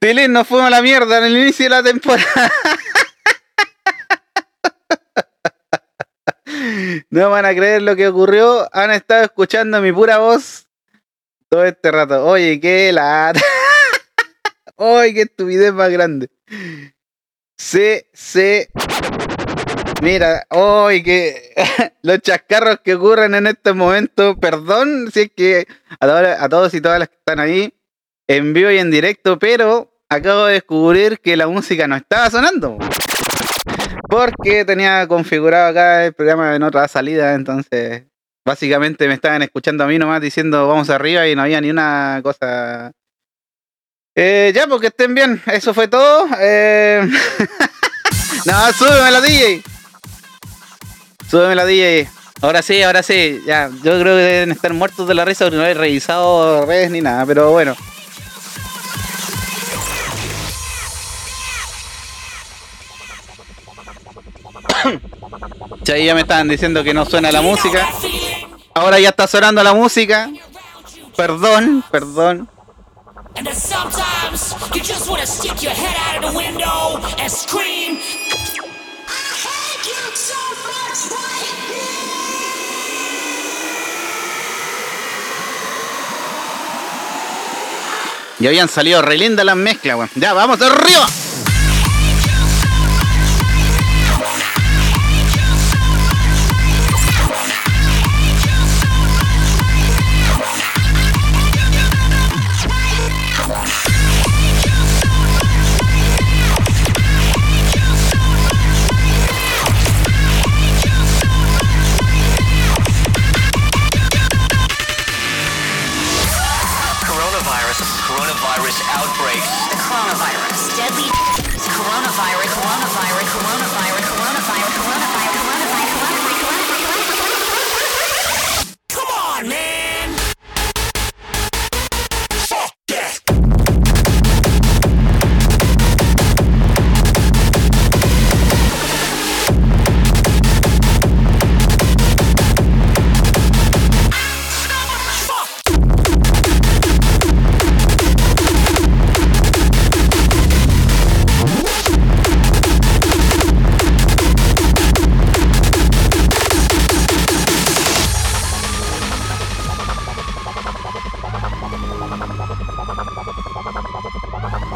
Tilín nos fuimos a la mierda en el inicio de la temporada. No van a creer lo que ocurrió. Han estado escuchando mi pura voz todo este rato. Oye, qué la. Oye, qué estupidez más grande. Sí, sí. Mira, hoy que los chascarros que ocurren en este momento, perdón si es que a, todos y todas las que están ahí, en vivo y en directo, pero acabo de descubrir que la música no estaba sonando. Porque tenía configurado acá el programa en otra salida, entonces básicamente me estaban escuchando a mí nomás diciendo vamos arriba y no había ni una cosa. Eh, ya, porque estén bien, eso fue todo. Eh... no, súbeme la DJ. Súbeme la DJ. Ahora sí, ahora sí. Ya, yo creo que deben estar muertos de la risa porque no he revisado redes ni nada, pero bueno. Ahí ya me estaban diciendo que no suena la música. Ahora ya está sonando la música. Perdón, perdón. Y habían salido re lindas las mezclas, weón. Ya, vamos arriba.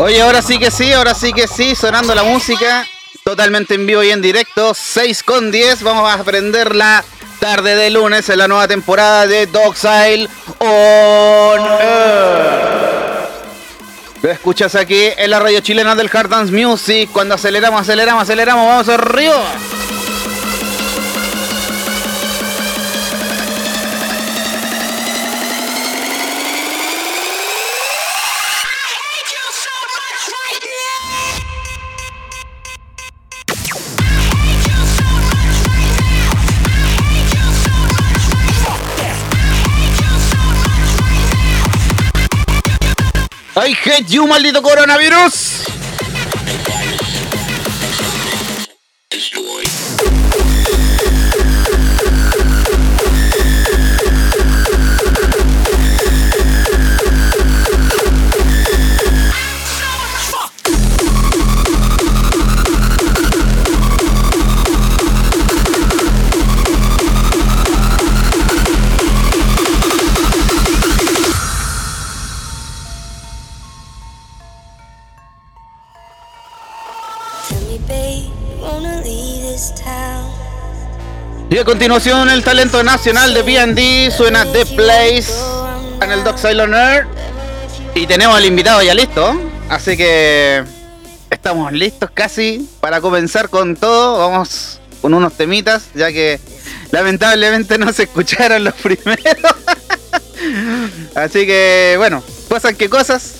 Oye, ahora sí que sí, ahora sí que sí, sonando la música, totalmente en vivo y en directo, 6 con 10, vamos a aprender la tarde de lunes en la nueva temporada de Dogsile On Air. Lo escuchas aquí en la radio chilena del Hard Dance Music, cuando aceleramos, aceleramos, aceleramos, vamos arriba. I hate you, maldito coronavirus. Y a continuación el talento nacional de B&D suena The Place en el Doc Air. Y tenemos al invitado ya listo. Así que estamos listos casi para comenzar con todo. Vamos con unos temitas, ya que lamentablemente no se escucharon los primeros. Así que bueno, cosas que cosas.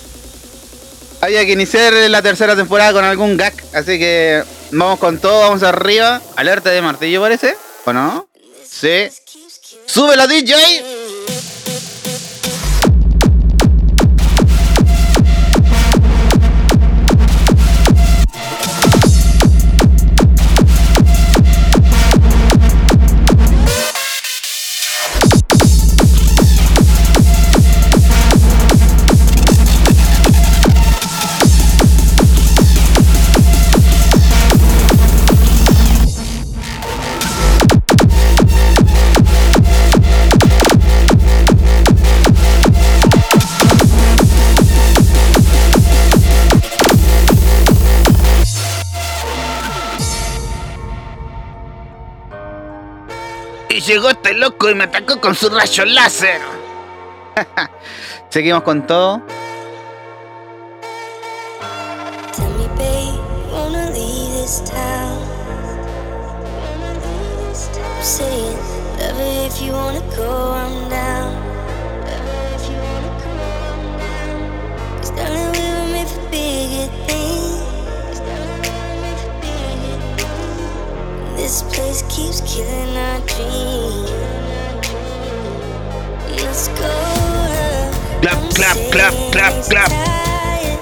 Había que iniciar la tercera temporada con algún gag. Así que vamos con todo, vamos arriba. Alerta de martillo parece. ¿O no? Sí. ¡Sube la DJ! Llegó este loco y me atacó con su rayo láser. Seguimos con todo. Tell me, babe, wanna leave this town? I'm saying, love it if you wanna go, I'm down. This place keeps killing our dreams. Let's go. Clap, clap, clap, clap, clap. tired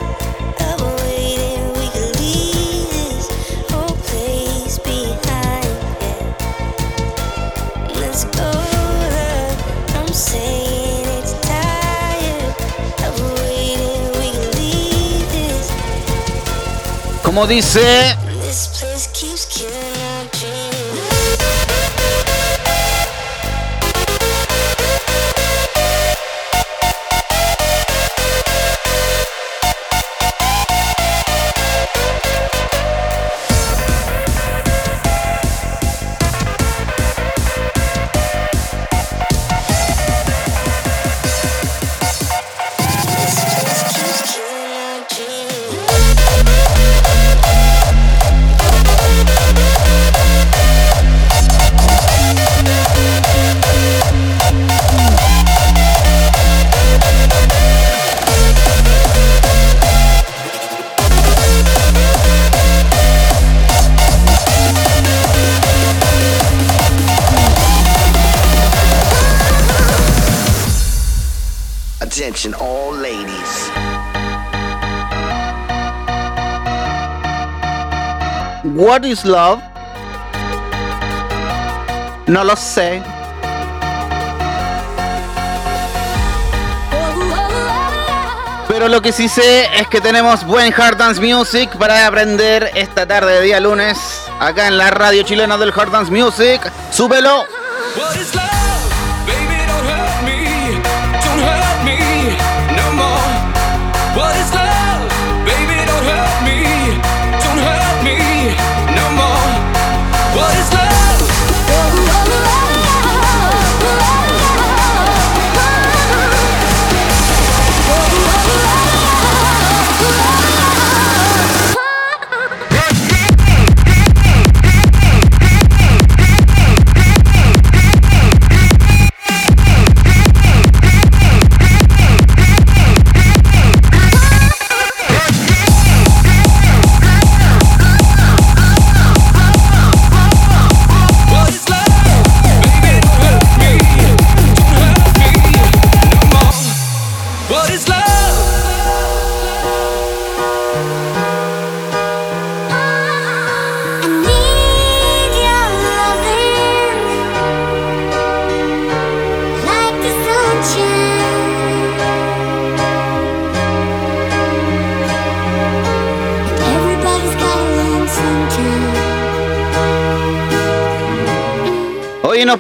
of waiting. We could leave this whole place behind. Yeah. Let's go. love. I'm saying it's tired Attention, all ladies. What is love? No lo sé. Pero lo que sí sé es que tenemos buen Hard Dance Music para aprender esta tarde de día lunes acá en la radio chilena del Hard Dance Music. ¡Súbelo! What is love?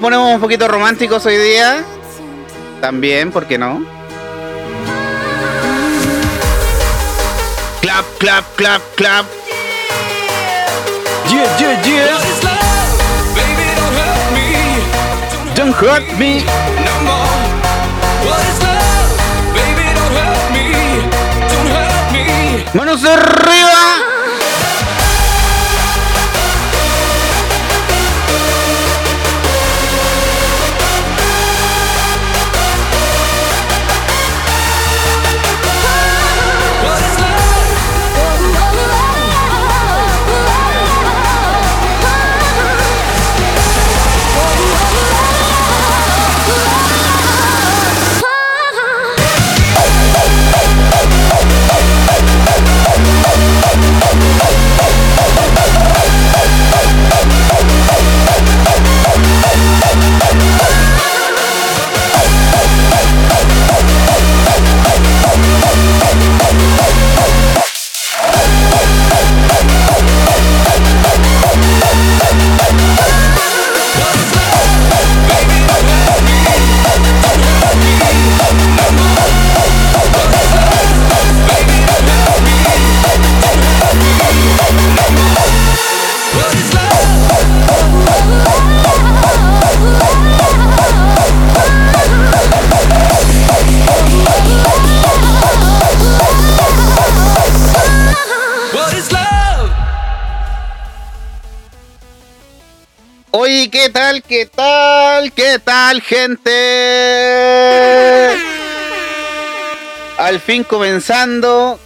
Ponemos un poquito románticos hoy día. También, ¿por qué no? Clap, clap, clap, clap. Yeah, yeah, yeah. What is love? Baby, don't hurt me. Don't hurt Oye, ¿qué tal? ¿Qué tal? ¿Qué tal, gente? Al fin comenzando,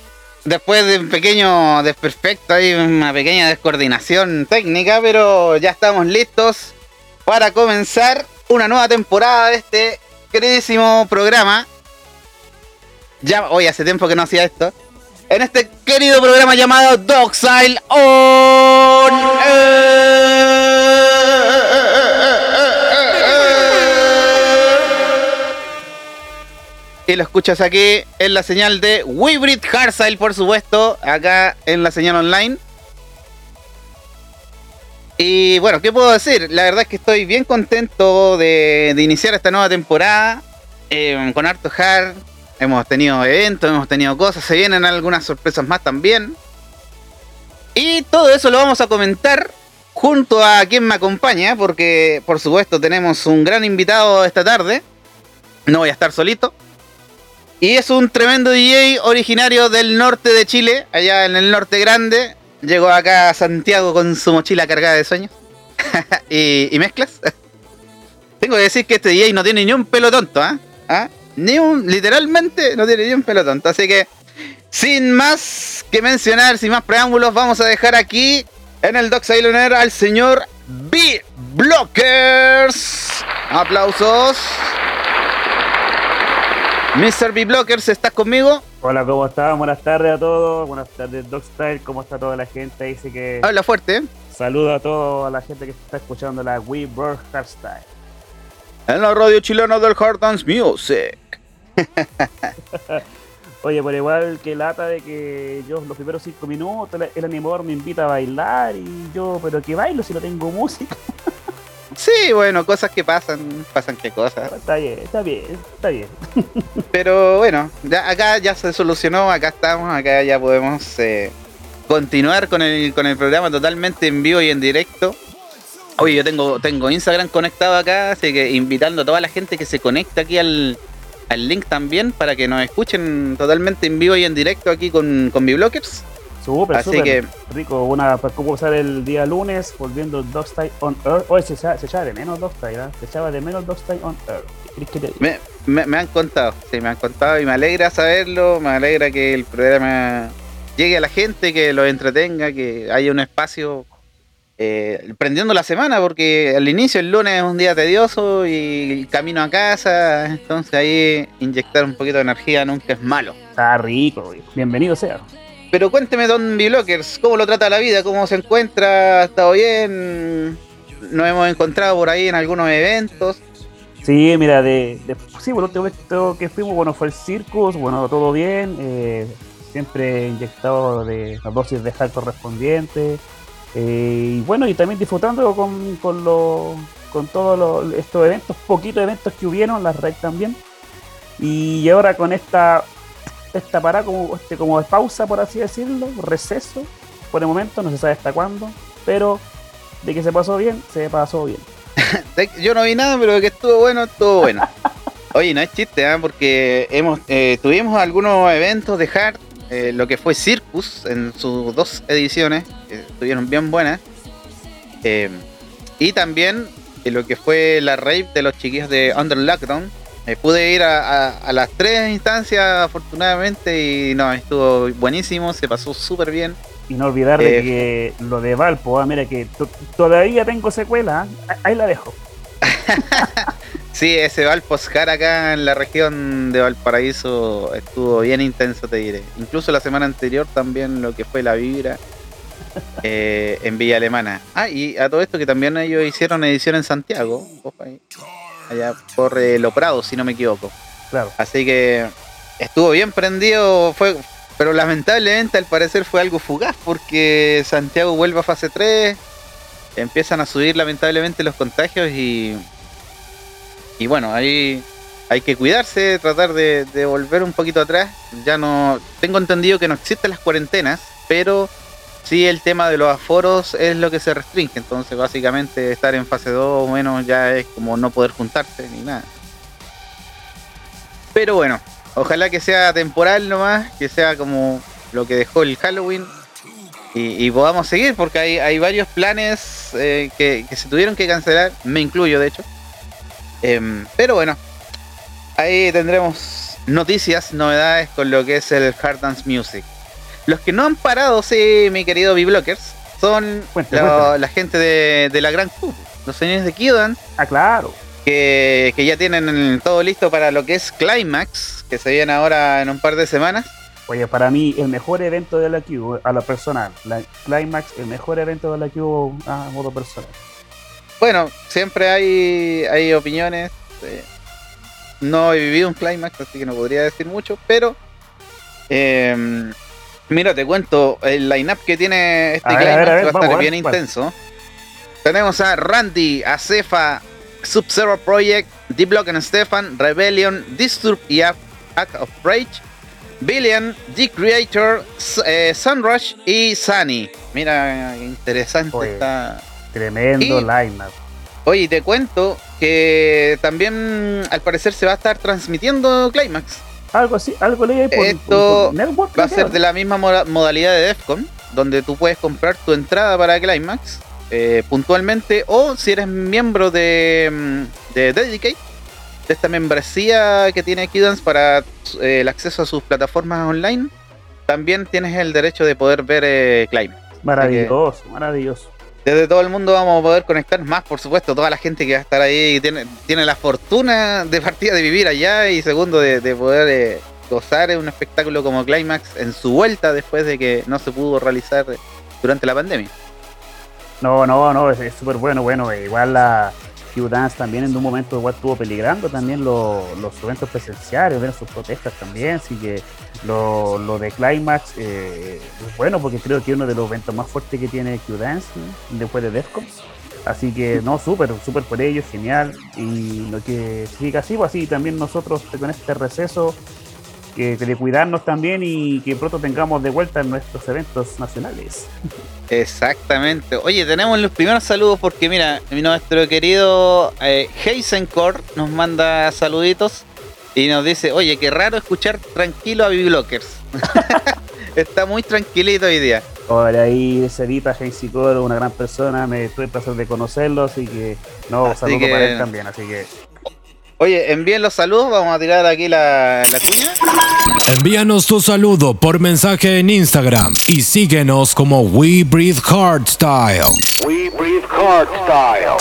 después de un pequeño desperfecto, hay una pequeña descoordinación técnica, pero ya estamos listos para comenzar una nueva temporada de este queridísimo programa. Ya, hoy hace tiempo que no hacía esto. En este querido programa llamado Dogsile On. Y lo escuchas aquí en la señal de Wybrid Harsile, por supuesto, acá en la señal online. Y bueno, ¿qué puedo decir? La verdad es que estoy bien contento de, de iniciar esta nueva temporada eh, con harto hard. Hemos tenido eventos, hemos tenido cosas, se vienen algunas sorpresas más también. Y todo eso lo vamos a comentar junto a quien me acompaña, porque por supuesto tenemos un gran invitado esta tarde. No voy a estar solito. Y es un tremendo DJ originario del norte de Chile, allá en el norte grande. Llegó acá a Santiago con su mochila cargada de sueños y, mezclas. Tengo que decir que este DJ no tiene ni un pelo tonto, ¿ah? ¿Ah? Ni un, literalmente no tiene ni un pelo tonto. Así que, sin más que mencionar, sin más preámbulos, vamos a dejar aquí en el Doc Islander al señor B Blockers. Aplausos. Mr. B Blockers, ¿estás conmigo? Hola, ¿cómo están? Buenas tardes a todos. Buenas tardes, Dogstyle. ¿Cómo está toda la gente? Dice que Habla fuerte. saludo a toda la gente que está escuchando la We Bird Hardstyle. En la radio chilena del Hard Dance Music. Oye, por igual que lata de que yo los primeros cinco minutos el animador me invita a bailar y yo, pero que bailo si no tengo música. Sí, bueno, cosas que pasan, pasan qué cosas. Está bien, está bien, está bien. Pero bueno, ya, acá ya se solucionó, acá estamos, acá ya podemos eh, continuar con el, con el programa totalmente en vivo y en directo. Oye, yo tengo, tengo Instagram conectado acá, así que invitando a toda la gente que se conecta aquí al, al link también para que nos escuchen totalmente en vivo y en directo aquí con, con mi blockers. Súper, Así súper que- rico. Una para usar el día lunes, volviendo Dogstyle on Earth. Oye, se, se echaba de menos Dogstyle, ¿eh? Se echaba de menos Dogstyle on Earth. Me, me, me han contado, sí, me han contado y me alegra saberlo, me alegra que el programa llegue a la gente, que lo entretenga, que haya un espacio eh, prendiendo la semana, porque al inicio el lunes es un día tedioso y camino a casa, entonces ahí inyectar un poquito de energía nunca es malo. Está rico, güey. bienvenido sea. Pero cuénteme, Don B-Blockers, ¿cómo lo trata la vida? ¿Cómo se encuentra? ¿Ha estado bien? Nos hemos encontrado por ahí en algunos eventos. Sí, mira, de, de sí, bueno, último evento que fuimos, bueno, fue el Circus, bueno, todo bien, eh, siempre inyectado de las dosis de HAL correspondientes, eh, y bueno, y también disfrutando con, con, lo- con todos estos eventos, poquitos eventos que hubieron, las RAID también, y ahora con esta, esta parada como, este, como de pausa, por así decirlo, receso, por el momento, no se sabe hasta cuándo, pero de que se pasó bien, se pasó bien. De- Yo no vi nada, pero que estuvo bueno, estuvo bueno. Oye, no es chiste, ¿ah? porque hemos eh, tuvimos algunos eventos de Hard, eh, lo que fue Circus en sus dos ediciones, que estuvieron bien buenas. Eh, y también eh, lo que fue la rave de los chiquillos de Under Lockdown. Eh, pude ir a, a- a las tres instancias afortunadamente y no, estuvo buenísimo, se pasó súper bien. Y no olvidar de Eh. que lo de Valpo, ah, mira que to- todavía tengo secuela, ah, ahí la dejo. Sí, ese Valposcar acá en la región de Valparaíso estuvo bien intenso, te diré. Incluso la semana anterior también lo que fue la vibra eh, en Villa Alemana. Ah, y a todo esto que también ellos hicieron edición en Santiago, ahí, allá por eh, Lo Prado, si no me equivoco. Claro. Así que estuvo bien prendido, fue, pero lamentablemente al parecer fue algo fugaz porque Santiago vuelve a fase 3, empiezan a subir lamentablemente los contagios y, y bueno, ahí hay que cuidarse, tratar de, de volver un poquito atrás. Ya no, tengo entendido que no existen las cuarentenas, pero sí el tema de los aforos es lo que se restringe, entonces básicamente estar en fase 2 o menos ya es como no poder juntarse ni nada. Pero bueno, ojalá que sea temporal nomás, que sea como lo que dejó el Halloween. y, podamos seguir, porque hay, hay varios planes eh, que, que se tuvieron que cancelar, me incluyo de hecho. Em, pero bueno, ahí tendremos noticias, novedades con lo que es el Hard Dance Music. Los que no han parado, sí, mi querido B-Blockers, son la, gente de, de la Gran Q, los señores de Kidan, Ah, claro. que, que ya tienen todo listo para lo que es Climax, que se viene ahora en un par de semanas. Oye, para mí el mejor evento de la Q, a la personal, la Climax, el mejor evento de la Q a modo personal. Bueno, siempre hay, hay opiniones. eh, no he vivido un Climax, así que no podría decir mucho, pero... eh, mira, te cuento el line-up que tiene este A ver, a Climax, ver, a ver, va a estar vamos bien intenso. Tenemos a Randy, a Cefa, Sub-Zero Project, D-Block and Stefan, Rebellion, Disturb y Act of Rage, Billion, The Creator, eh, Sunrush y Sunny. Mira, interesante Oye. está... Tremendo lineup. Oye, te cuento que también al parecer se va a estar transmitiendo Climax. Algo así, algo leí ahí por, Esto por Network. Va a ser de la misma moda- modalidad de DEFCON, donde tú puedes comprar tu entrada para Climax eh, puntualmente o si eres miembro de, mm, de Dedicate, de esta membresía que tiene Kidance para eh, el acceso a sus plataformas online, también tienes el derecho de poder ver eh, Climax. Maravilloso, maravilloso. Desde todo el mundo vamos a poder conectar más, por supuesto, toda la gente que va a estar ahí y tiene, la fortuna de partida de vivir allá y segundo de, de poder eh, gozar de un espectáculo como Climax en su vuelta después de que no se pudo realizar durante la pandemia. No, no, no, es súper bueno. Bueno, igual la Q-Dance también en un momento igual estuvo peligrando también lo- los eventos presenciales, ver sus protestas también. Así que lo, de Climax eh, es bueno porque creo que es uno de los eventos más fuertes que tiene Q-Dance ¿no? después de Defcon. Así que no, súper, súper por ellos, genial. Y lo que siga así, pues así también nosotros con este receso que, de cuidarnos también y que pronto tengamos de vuelta en nuestros eventos nacionales. Exactamente. Oye, tenemos los primeros saludos porque mira, nuestro querido eh, Heisenkor nos manda saluditos y nos dice, oye, qué raro escuchar tranquilo a Biblockers. Está muy tranquilito hoy día. Ahora ahí Cedita Casey Coro, una gran persona, me tuve el placer de conocerlo, así que no, Así saludo que- para él también, así que Oye, envíen los saludos, vamos a tirar aquí la, la cuña. Envíanos tu saludo por mensaje en Instagram y síguenos como We Breathe Hardstyle. We breathe hard style.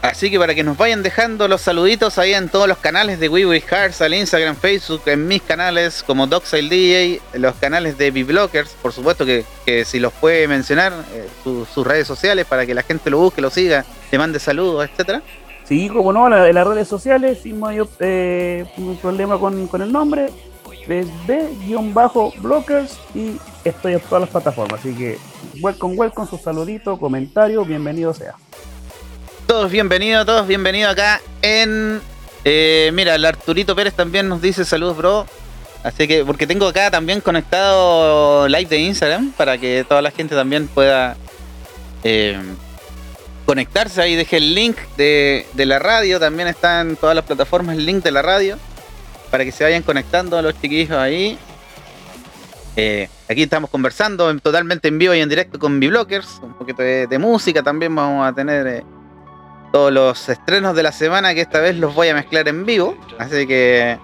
Así que para que nos vayan dejando los saluditos ahí en todos los canales de We Hearts, al Instagram, Facebook, en mis canales como Doxile DJ, los canales de B-Blockers, por supuesto que, que si los puede mencionar, eh, su- sus redes sociales para que la gente lo busque, lo siga, le mande saludos, etcétera. Sí, como no, la- en las redes sociales, sin mayor eh, problema con, con el nombre, es B-Blockers y estoy en todas las plataformas, así que welcome, welcome, su saludito, comentario, bienvenido sea. Todos bienvenidos, todos bienvenidos acá en... eh, mira, el Arturito Pérez también nos dice saludos, bro. Así que, porque tengo acá también conectado live de Instagram para que toda la gente también pueda eh, conectarse. Ahí dejé el link de, de la radio, también está en todas las plataformas el link de la radio para que se vayan conectando los chiquillos ahí. Eh, aquí estamos conversando en- totalmente en vivo y en directo con B-Blockers, un poquito de, de música también vamos a tener. eh, todos los estrenos de la semana que esta vez los voy a mezclar en vivo. Así que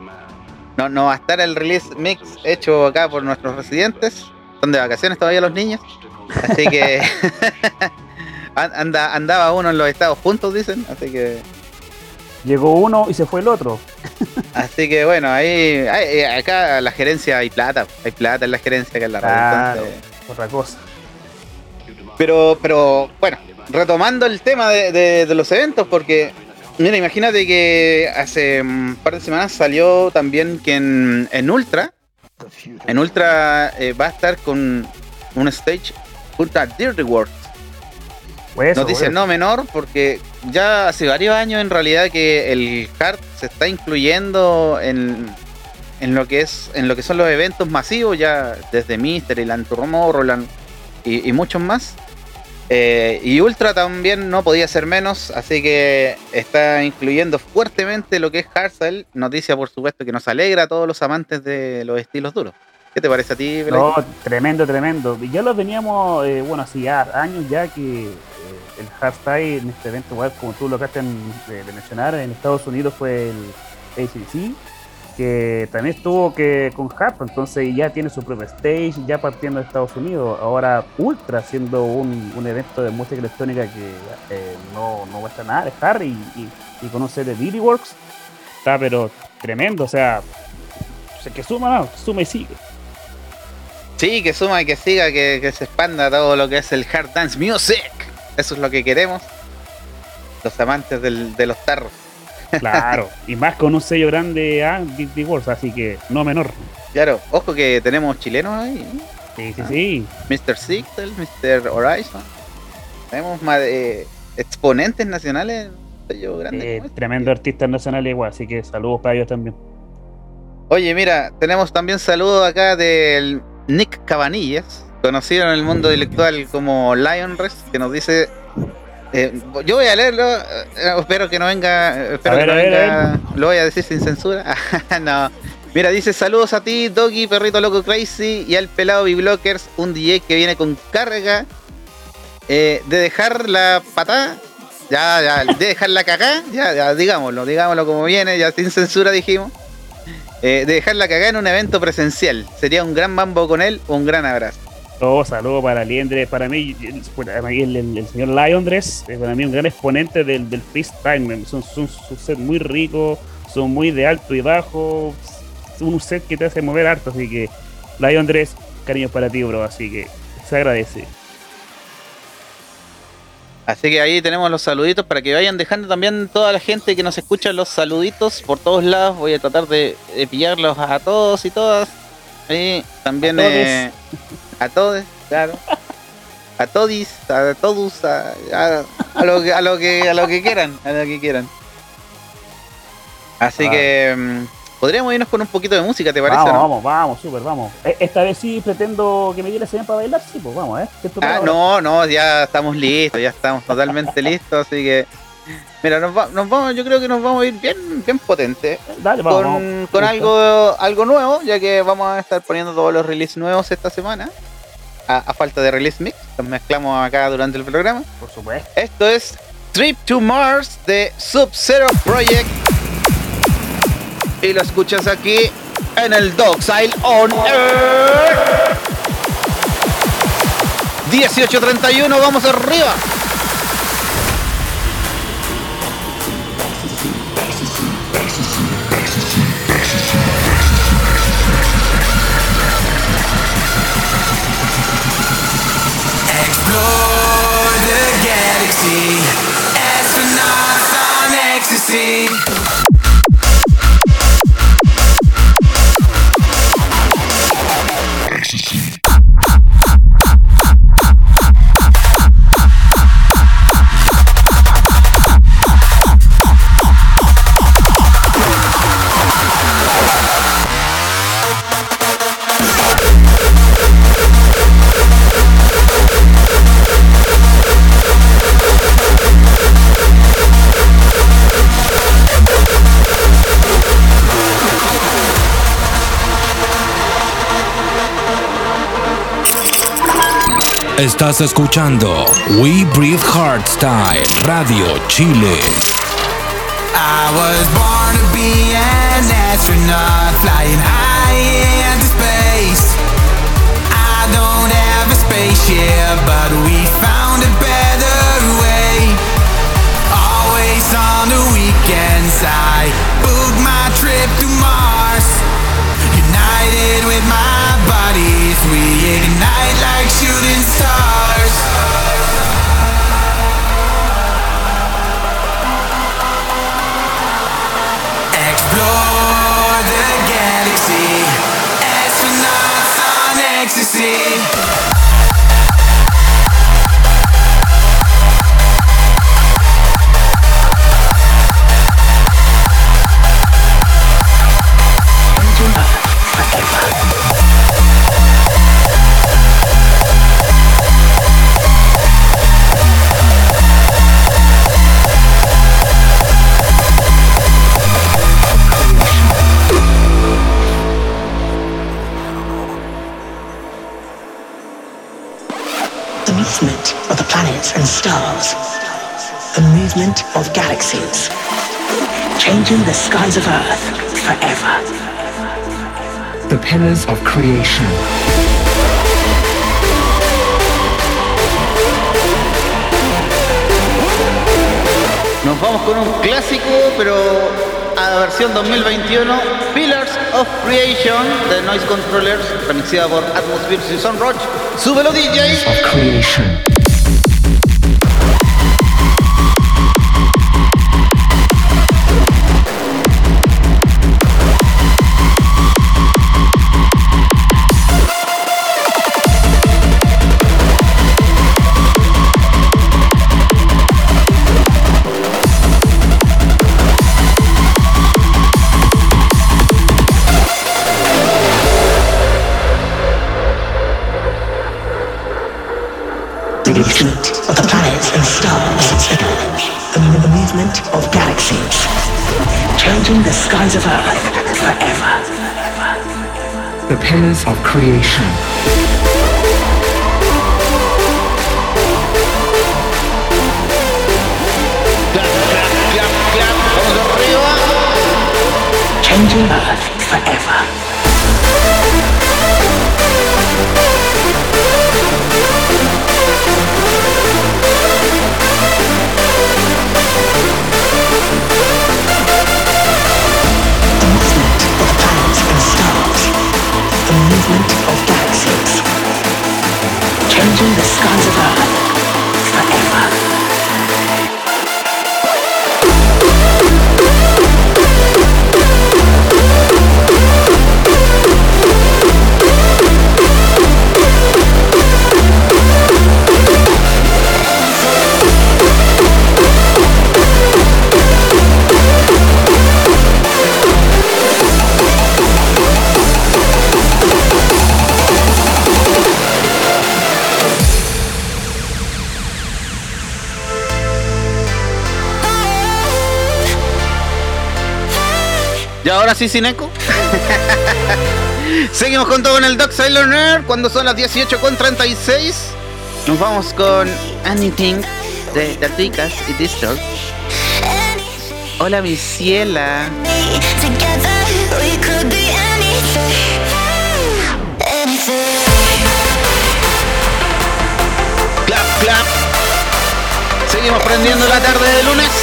no, no va a estar el release mix hecho acá por nuestros residentes. Son de vacaciones todavía los niños. Así que anda, andaba uno en los estados juntos, dicen. Así que Llegó uno y se fue el otro. así que bueno, ahí, ahí- acá la gerencia hay plata. Hay plata en la gerencia acá en la entonces- otra cosa. Pero, pero bueno, retomando el tema de, de- de los eventos, porque, mira, imagínate que hace un par de semanas salió también que en, en Ultra, en Ultra eh, va a estar con un stage Ultra Dirty World. Pues pues. no menor, porque ya hace varios años en realidad que el hard se está incluyendo en, en lo que es en lo que son los eventos masivos, ya desde Mister y Tomorrowland y, y muchos más. Eh, y Ultra también no podía ser menos, así que está incluyendo fuertemente lo que es hardstyle. Noticia, por supuesto, que nos alegra a todos los amantes de los estilos duros. ¿Qué te parece a ti, Pelay? No, tremendo, tremendo. Y Ya lo veníamos, eh, bueno, así ya años ya que el hardstyle en este evento, igual como tú lo acabaste de, mencionar, en Estados Unidos fue el ACC, que también estuvo que con Harp, entonces ya tiene su propio stage, ya partiendo de Estados Unidos. Ahora Ultra, siendo un, un evento de música electrónica que eh, no, no cuesta nada dejar y, y, y de Diddy Works, está pero tremendo, o sea, que suma, suma y sigue. Sí, que suma y que siga, que, que se expanda todo lo que es el hard dance music. Eso es lo que queremos. Los amantes del- de los tarros. Claro, y más con un sello grande a Diddy Works, así que no menor. Claro, ojo que tenemos chilenos ahí. Sí, sí, sí. Mr. Sixel, Mr. Horizon. Tenemos más eh, exponentes nacionales. sello grande Eh, este. tremendo artista nacional igual, así que saludos para ellos también. Oye, mira, tenemos también saludos acá del Nick Cabanillas, conocido en el mundo intelectual como Lion Rest, que nos dice. eh, yo voy a leerlo, eh, espero que no venga. eh, Espero A que ver, no a ver, venga. Lo voy a decir sin censura. no. Mira, dice saludos a ti, Doggy, Perrito Loco Crazy y al pelado B-Blockers, un DJ que viene con carga eh, de dejar la patada. Ya, ya, de dejar la cagá, ya, ya, digámoslo, digámoslo como viene, ya sin censura dijimos. Eh, de dejar la cagá en un evento presencial. Sería un gran mambo con él un gran abrazo. Todo saludos para Liendre, para mí, el, para mí, el, el- el señor Liondres, es para mí un gran exponente del, del freestyle. Son, son, son set muy ricos, son muy de alto y bajo, un set que te hace mover harto, así que Liondres, cariño para ti, bro, así que se agradece. Así que ahí tenemos los saluditos para que vayan dejando también toda la gente que nos escucha los saluditos por todos lados. Voy a tratar de, de pillarlos a todos y todas. Y también A eh, a todos, claro. A todis, a todos, a, a- a lo que, a lo que a lo que quieran, a lo que quieran. Así Ah. que mm, podríamos irnos con un poquito de música, ¿te parece? Vamos, no? vamos, vamos, súper, vamos. E- Esta vez sí pretendo que me diera señal para bailar, sí, pues vamos, ¿eh? ¿Qué tú Ah, no, no, ya estamos listos, ya estamos totalmente listos, así que mira, nos, va- nos vamos, yo creo que nos vamos a ir bien, bien potentes, Dale, vamos. con, vamos. con algo, algo nuevo, ya que vamos a estar poniendo todos los releases nuevos esta semana, a, a falta de release mix, los mezclamos acá durante el programa. Por supuesto. Esto es Trip to Mars de Sub-Zero Project. Y lo escuchas aquí en el Dogside On Air. 1831, vamos arriba. Explore the galaxy. Estás escuchando We Breathe Hardstyle Radio Chile. I was born to be an astronaut, flying high into space. I don't have a spaceship, but we found a better way. Always on the weekends, I book my trip to Mars. United with my bodies, we ignite like shooting stars. Planets and stars. The movement of galaxies. Changing the skies of Earth forever. The pillars of creation. Nos vamos con un clásico, pero a la versión 2021, Pillars of Creation de Noise Controllers, remixada por Atmosphere y Son Roach. ¡Súbelo DJ! Of creation. Changing the skies of Earth forever. The pillars of creation. Clap, clap, clap, clap. Vamos arriba. Changing Y ahora sí sin eco. Seguimos con todo en el Doc Sailor Nerd cuando son las 18.36. Nos vamos con Anything de The Ticas y Distal. Hola mi ciela. Clap, clap. Seguimos prendiendo la tarde de lunes.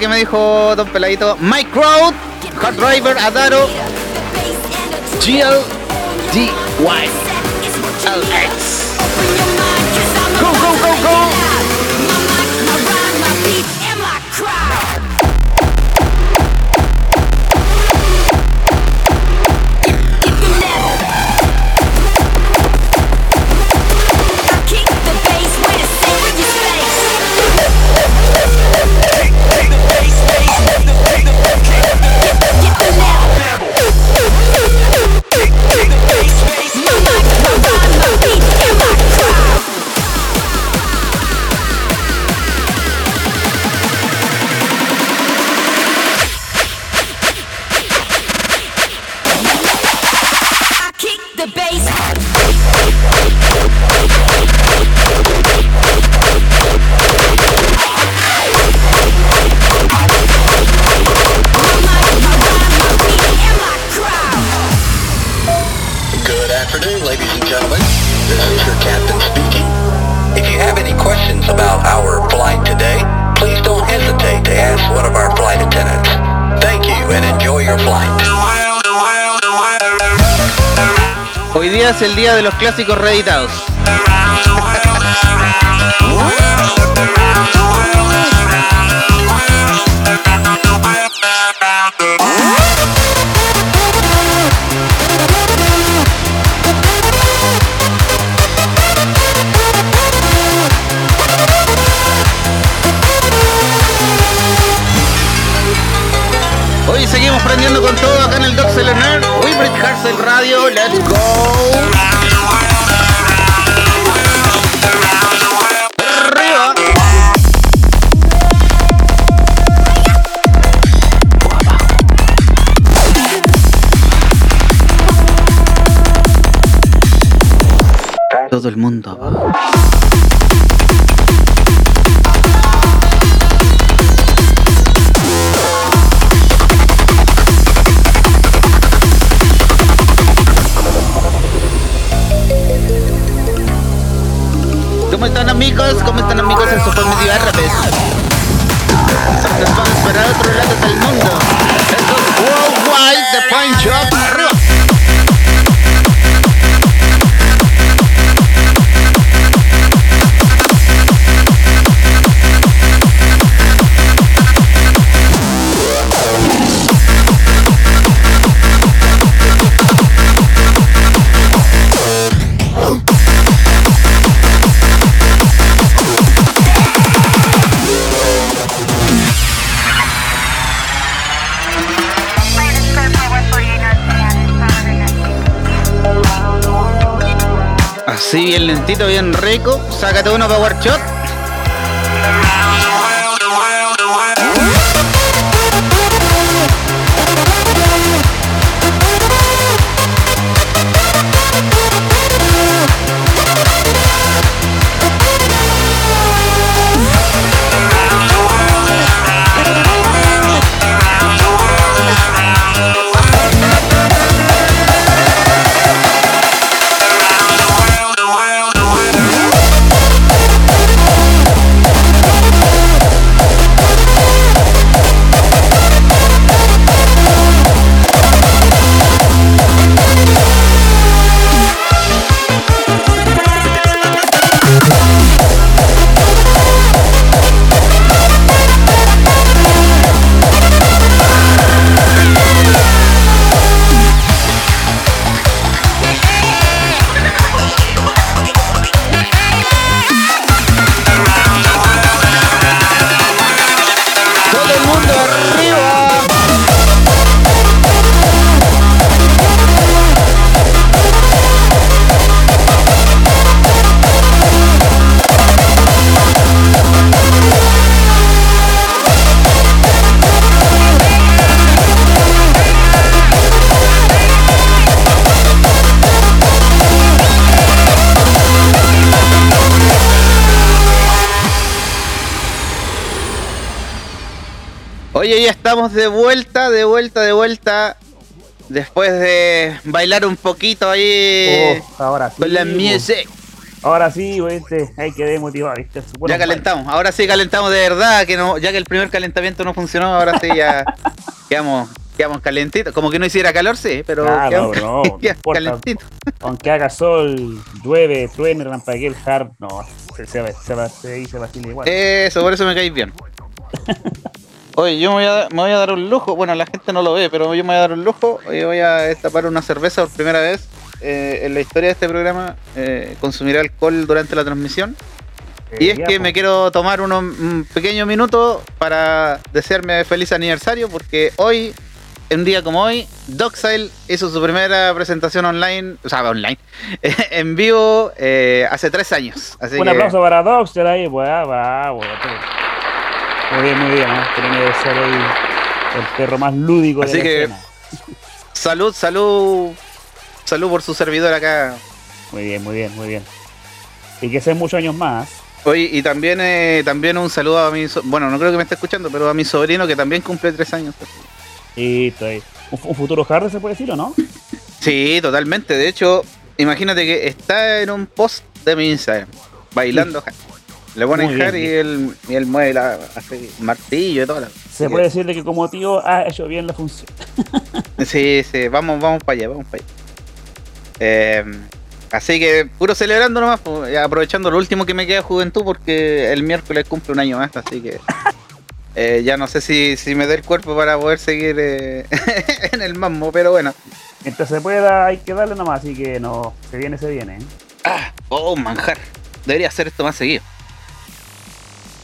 Que me dijo Don Peladito. Mike Road, Hard Driver, Adaro, GL, es el día de los clásicos reeditados. Hoy seguimos prendiendo con todo acá en el Doc Nerd. Wilbert Harsel Radio, let's go. Mi Árabes. Nos lentito, bien rico. Sácate uno Power Shot. Estamos de vuelta, de vuelta, de vuelta. Después de bailar un poquito ahí Oh, ahora sí. con la music. Ahora sí, este, hay que desmotivar, ¿viste? Ya calentamos, ahora sí calentamos de verdad, que no, ya que el primer calentamiento no funcionó, ahora sí ya quedamos, quedamos calentitos. Como que no hiciera calor, sí, pero no, no, calentitos. Aunque haga sol, llueve, truene, rampaguee, el hard, no, se, se, va- se, se dice igual. Eso, por eso me caís bien. Oye, yo me voy, a, me voy a dar un lujo, bueno, la gente no lo ve, pero yo me voy a dar un lujo. Hoy voy a destapar una cerveza por primera vez eh, en la historia de este programa. Eh, consumiré alcohol durante la transmisión. Y es ya, que me quiero tomar unos un pequeño minuto para desearme feliz aniversario porque hoy, un día como hoy, Doxile hizo su primera presentación online, o sea, online, en vivo eh, hace tres años. Así Un que, aplauso para Doxter ahí, ah, va, todo. Muy bien, muy bien, ¿eh? Tiene que ser ahí el perro más lúdico Así de la que- escena. salud, salud, salud por su servidor acá. Muy bien, muy bien, muy bien. Y que sean muchos años más. Oye, y también, eh, también un saludo a mi, so- bueno, no creo que me esté escuchando, pero a mi sobrino que también cumple tres años. Y estoy. Un, un futuro hard se puede decir o no? Sí, totalmente. De hecho, imagínate que está en un post de mi Instagram, bailando. Le ponen hard y él, y él mueve la, hace martillo y todo. Se puede decir de que como tío ha hecho bien la función. Sí, sí, vamos, vamos para allá, vamos para allá. Eh, así que puro celebrando nomás, pues, aprovechando lo último que me queda de juventud porque el miércoles cumple un año más, así que eh, ya no sé si, si me da el cuerpo para poder seguir eh, en el mambo, pero bueno. Mientras se pueda, hay que darle nomás, así que no, se viene, se viene. ¿eh? Ah, oh, manjar. Debería hacer esto más seguido.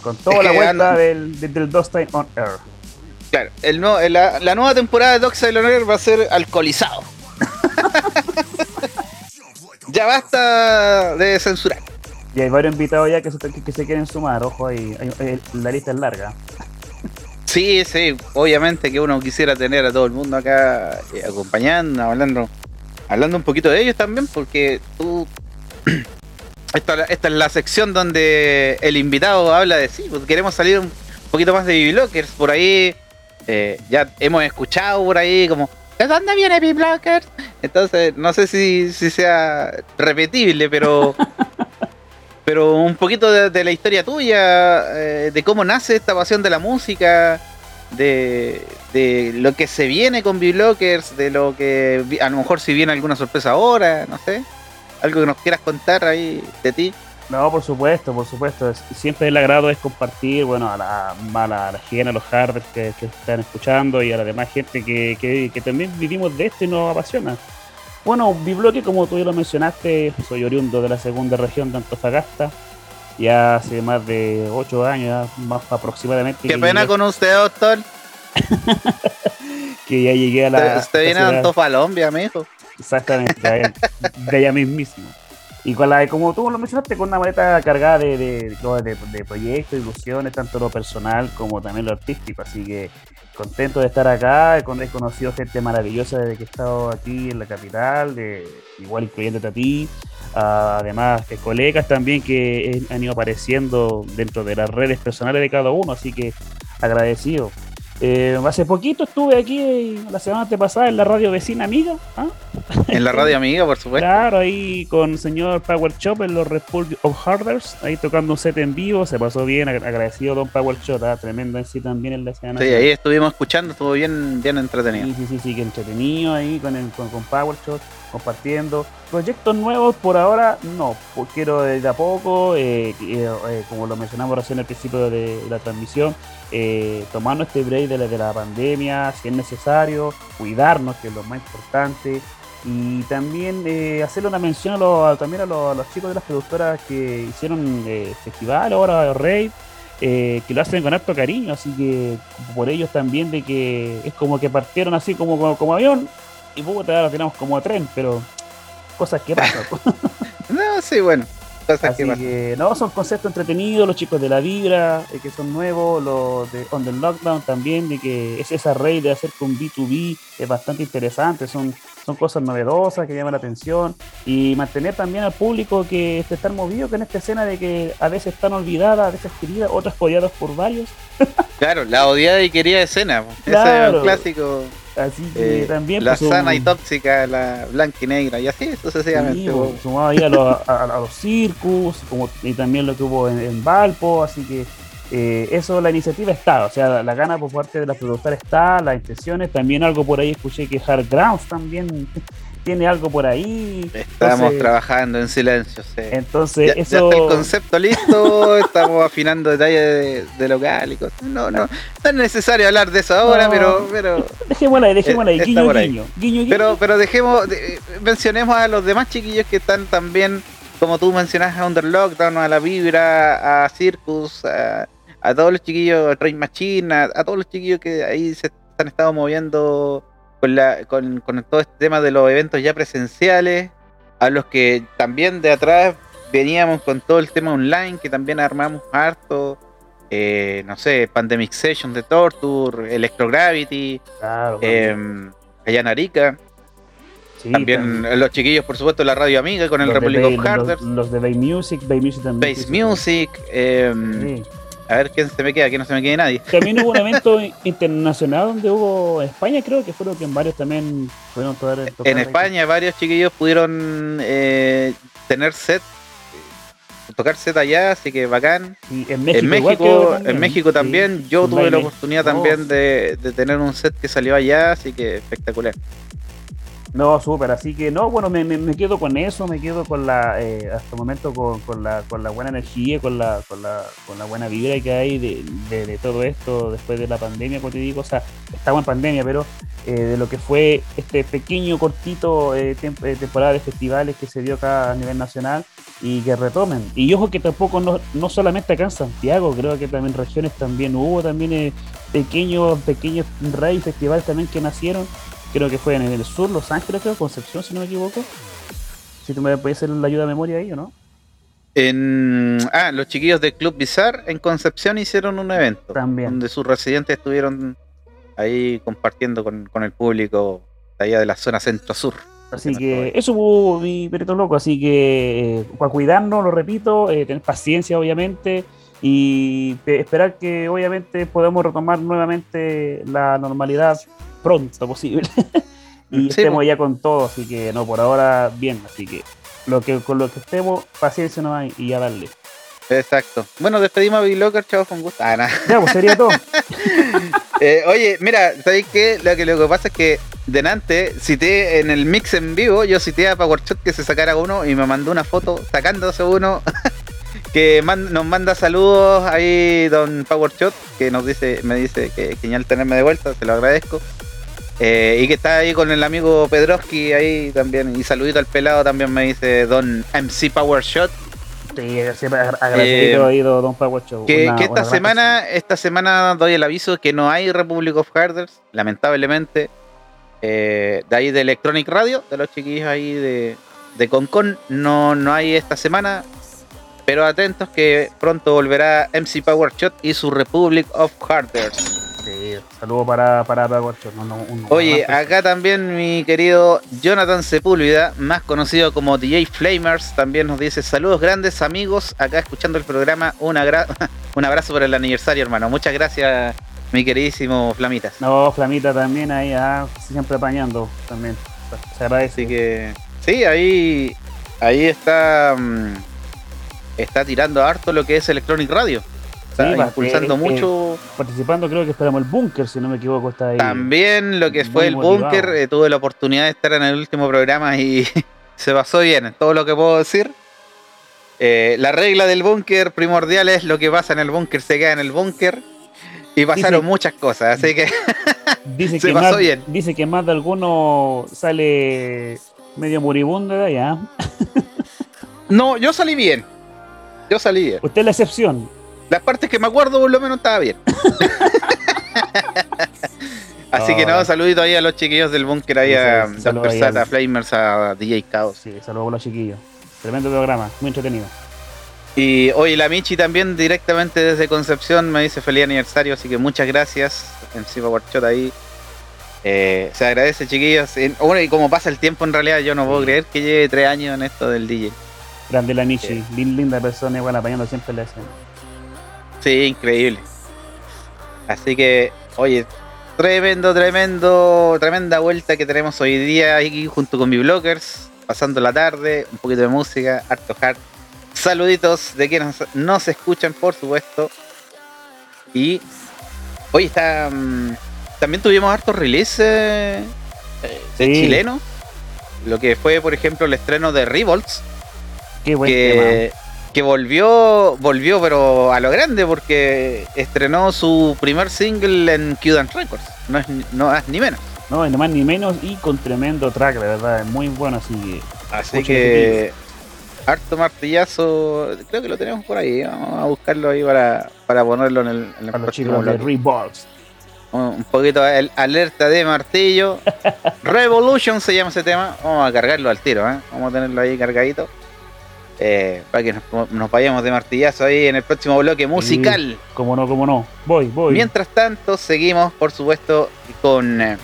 Con toda Es la vuelta del, del, Time on Air. Claro, el no- la, la nueva temporada de Doxa Honor va a ser alcoholizado. ya basta de censurar. Y hay varios invitados ya que se, que se quieren sumar, ojo ahí, la lista es larga. Sí, sí, obviamente que uno quisiera tener a todo el mundo acá eh, acompañando, hablando, hablando un poquito de ellos también, porque tú. Esta, esta es la sección donde el invitado habla de sí, pues queremos salir un poquito más de Biblockers. Por ahí eh, ya hemos escuchado por ahí como, ¿de dónde viene Biblockers? Entonces, no sé si, si sea repetible, pero. pero un poquito de, de la historia tuya, eh, de cómo nace esta pasión de la música, de, de lo que se viene con Biblockers, de lo que a lo mejor si viene alguna sorpresa ahora, no sé. Algo que nos quieras contar ahí de ti. No, por supuesto, por supuesto. Es- Siempre el agrado es compartir, bueno, a la, a la, a la gente, a los harders que, que están escuchando y a la demás gente que, que, que también vivimos de esto y nos apasiona. Bueno, Bibloque, como tú ya lo mencionaste, soy oriundo de la segunda región de Antofagasta. Ya hace más de ocho años, más aproximadamente. Qué pena llegué- con usted, doctor. que ya llegué a la. Usted, viene de Antofalombia, mijo. Exactamente, de allá, de allá mismísimo. Y con la, como tú lo mencionaste, con una maleta cargada de, de, de, de proyectos, ilusiones, tanto lo personal como también lo artístico. Así que contento de estar acá, con- he conocido gente maravillosa desde que he estado aquí en la capital, de, igual incluyéndote a ti. Ah, además, de colegas también que han ido apareciendo dentro de las redes personales de cada uno, así que agradecido. Eh, hace poquito estuve aquí, eh, la semana antepasada, en la radio vecina amiga. ¿ah? En la radio amiga, por supuesto. Claro, ahí con el señor Power Chop en los Republic of Harders, ahí tocando un set en vivo, se pasó bien, ag- agradecido Don Power Chop, ah, tremendo en sí también en la escena. Sí, ahí estuvimos escuchando, estuvo bien, bien entretenido. Sí, sí, sí, sí, que entretenido ahí con, el, con, con Power Shot, compartiendo. Proyectos nuevos por ahora no, pues quiero de de a poco, eh, eh, eh, como lo mencionamos recién al principio de la transmisión, eh, tomarnos este break de la, de la pandemia, si es necesario, cuidarnos, que es lo más importante, y también hacerle una mención a los, también a los, chicos de las productoras que hicieron festival ahora, Raid, que lo hacen con harto cariño, así que por ellos también de que es como que partieron así como, como, avión y puta, ahora tenemos como tren, pero cosas que pasan. No, sí, bueno. Cosas que así pasan. que no, son conceptos entretenidos, los chicos de la vibra, eh, que son nuevos, los de On the Lockdown también, de que es esa red de hacer con B2B, es bastante interesante, son, son cosas novedosas que llaman la atención y mantener también al público que esté tan movido que en esta escena de que a veces están olvidadas, a veces queridas, otras odiadas por varios. Claro, la odiada y querida escena. Ese es Claro. un clásico. Así que eh, también la pues, sana y tóxica, la blanca y negra, y así sucesivamente. Sí, po. sumado ahí a, los- a- a los circus como, y también lo que hubo en, en Valpo, así que eh, eso, la iniciativa está, o sea, la, la gana por parte de la productora está, las intenciones, también algo por ahí escuché que Hard Grounds también tiene algo por ahí. Estamos entonces, trabajando en silencio. sí. entonces ya, está el concepto listo, estamos afinando detalles de, de local y cosas. No, no, no es necesario hablar de eso ahora, No. pero, pero, Dejémosla ahí, dejémosla ahí, Está guiño, por ahí. guiño, guiño, guiño. pero, pero dejemos, de- mencionemos a los demás chiquillos que están también, como tú mencionas, a Under Lockdown, a La Vibra, a Circus, a, a todos los chiquillos, a Train Machine, a, a todos los chiquillos que ahí se han estado moviendo con, la, con, con todo este tema de los eventos ya presenciales, a los que también de atrás veníamos con todo el tema online, que también armamos harto. eh, no sé, Pandemic Session de Torture, Electrogravity, Claro, eh, allá en Arica. sí, También los chiquillos, por supuesto, la radio amiga con el Republic Bay- of Harders, Los, los de Bay Music, Bay Music también. Sí, Music. eh, sí. A ver quién se me queda, que no se me quede nadie. También hubo un evento internacional donde hubo España, creo que fueron que en varios también pudieron tocar. tocar En. España, varios chiquillos pudieron eh, tener set. tocar set allá, así que bacán. Y en México, en México, también. en México Sí, también, yo tuve la oportunidad también de, de tener un set que salió allá, así que espectacular. No, súper, así que no, bueno, me, me- me quedo con eso, me quedo con la, eh, hasta el momento con, con la, con la buena energía, con la, con la, con la buena vibra que hay de, de- todo esto después de la pandemia, como te digo, o sea, estamos en pandemia, pero eh, de lo que fue este pequeño, cortito eh, eh, temporada de festivales que se dio acá a nivel nacional y que retomen. Y ojo que tampoco, no, no solamente acá en Santiago, creo que también regiones también hubo también eh, pequeños, pequeños rey festivales también que nacieron creo que fue en el sur, Los Ángeles, creo, Concepción, si no me equivoco. Si tú me puedes hacer la ayuda de memoria ahí o no. En, ah, los chiquillos del Club Bizarre en Concepción hicieron un evento También. donde sus residentes estuvieron ahí compartiendo con, con el público de allá de la zona centro-sur. Así que eso hubo mi perrito loco. Así que eh, para cuidarnos, lo repito, eh, tener paciencia, obviamente, y pe- esperar que, obviamente, podamos retomar nuevamente la normalidad pronto posible. y Sí, estemos ya con todo. Así que, no, por ahora, bien. Así que, lo que con lo que estemos, paciencia nomás y ya darle. Exacto. Bueno, despedimos a Big Locker, chavos, con gusto. Ah, nada. Ya, pues sería todo. Eh, oye, mira, ¿sabéis qué? Lo que, lo que pasa es que delante cité en el mix en vivo, yo cité a PowerShot que se sacara uno y me mandó una foto sacándose uno que man- nos manda saludos ahí don PowerShot que nos dice, me dice que genial tenerme de vuelta, se lo agradezco. Eh, y que está ahí con el amigo Pedroski ahí también. Y saludito al pelado también me dice Don MC PowerShot. Sí, siempre agra- agradecido ahí, don Power Show. Eh, Que, Una- que esta semana, esta semana doy el aviso que no hay Republic of Harders, lamentablemente. Eh, de ahí de Electronic Radio, de los chiquillos ahí de, de Concon, no, no hay esta semana. Pero atentos que pronto volverá MC Power Shot y su Republic of Harders. Sí, saludo para, para Power Show. no, no, un- Oye, acá también mi querido Jonathan Sepúlveda, más conocido como DJ Flamers, también nos dice saludos grandes amigos, acá escuchando el programa, un, agra- un abrazo por el aniversario hermano, muchas gracias mi queridísimo Flamitas. No, Flamita también ahí, ah, siempre apañando también. Se agradece. Así que sí, ahí, ahí está, mm, está tirando harto lo que es Electronic Radio, está Sí, impulsando eh, eh, mucho. Participando, creo que esperamos el búnker, si no me equivoco, está ahí. También lo que fue el búnker, eh, tuve la oportunidad de estar en el último programa y se pasó bien, todo lo que puedo decir. Eh, la regla del búnker primordial es lo que pasa en el búnker se queda en el búnker. Y pasaron muchas cosas, así que Dice se que pasó más, bien. Dice que más de alguno sale medio moribundo de allá. no, yo salí bien. Yo salí bien. Usted es la excepción. Las partes que me acuerdo por lo menos estaba bien. Así que no, Hola. saludito ahí a los chiquillos del búnker, ahí Sí, a sí, Persata, a Flamers, a DJ Chaos. Sí, saludos a los chiquillos. Tremendo programa, muy entretenido. Y hoy la Michi también directamente desde Concepción me dice feliz aniversario, así que muchas gracias. MC Powershot ahí. Eh, se agradece, chiquillos. En- Bueno, y como pasa el tiempo, en realidad yo no puedo creer que lleve tres años en esto del DJ. Grande la Michi, Sí. lin- linda persona, igual apañando siempre la escena. Sí, increíble. Así que, oye, tremendo, tremendo, tremenda vuelta que tenemos hoy día aquí junto con mi bloggers, pasando la tarde, un poquito de música, harto hard. Saluditos de quienes nos escuchan, por supuesto. Y hoy está. mm, también tuvimos hartos releases eh, de Sí. chilenos. Lo que fue, por ejemplo, el estreno de Revolts Qué buen que, que volvió, volvió pero a lo grande porque estrenó su primer single en Q-Dance Records, no es, ni- no es ni menos. No, ni más ni menos y con tremendo track, la verdad, es muy bueno, así que Así que harto martillazo, creo que lo tenemos por ahí, vamos a buscarlo ahí para, para ponerlo en el, en el para los chicos de. Reeboks. un, un poquito el alerta de martillo. Revolution se llama ese tema. Vamos a cargarlo al tiro, ¿eh? Vamos a tenerlo ahí cargadito. Eh, para que nos, nos vayamos de martillazo ahí en el próximo bloque musical. Como no, como no. Voy, voy. Mientras tanto, seguimos, por supuesto, con eh,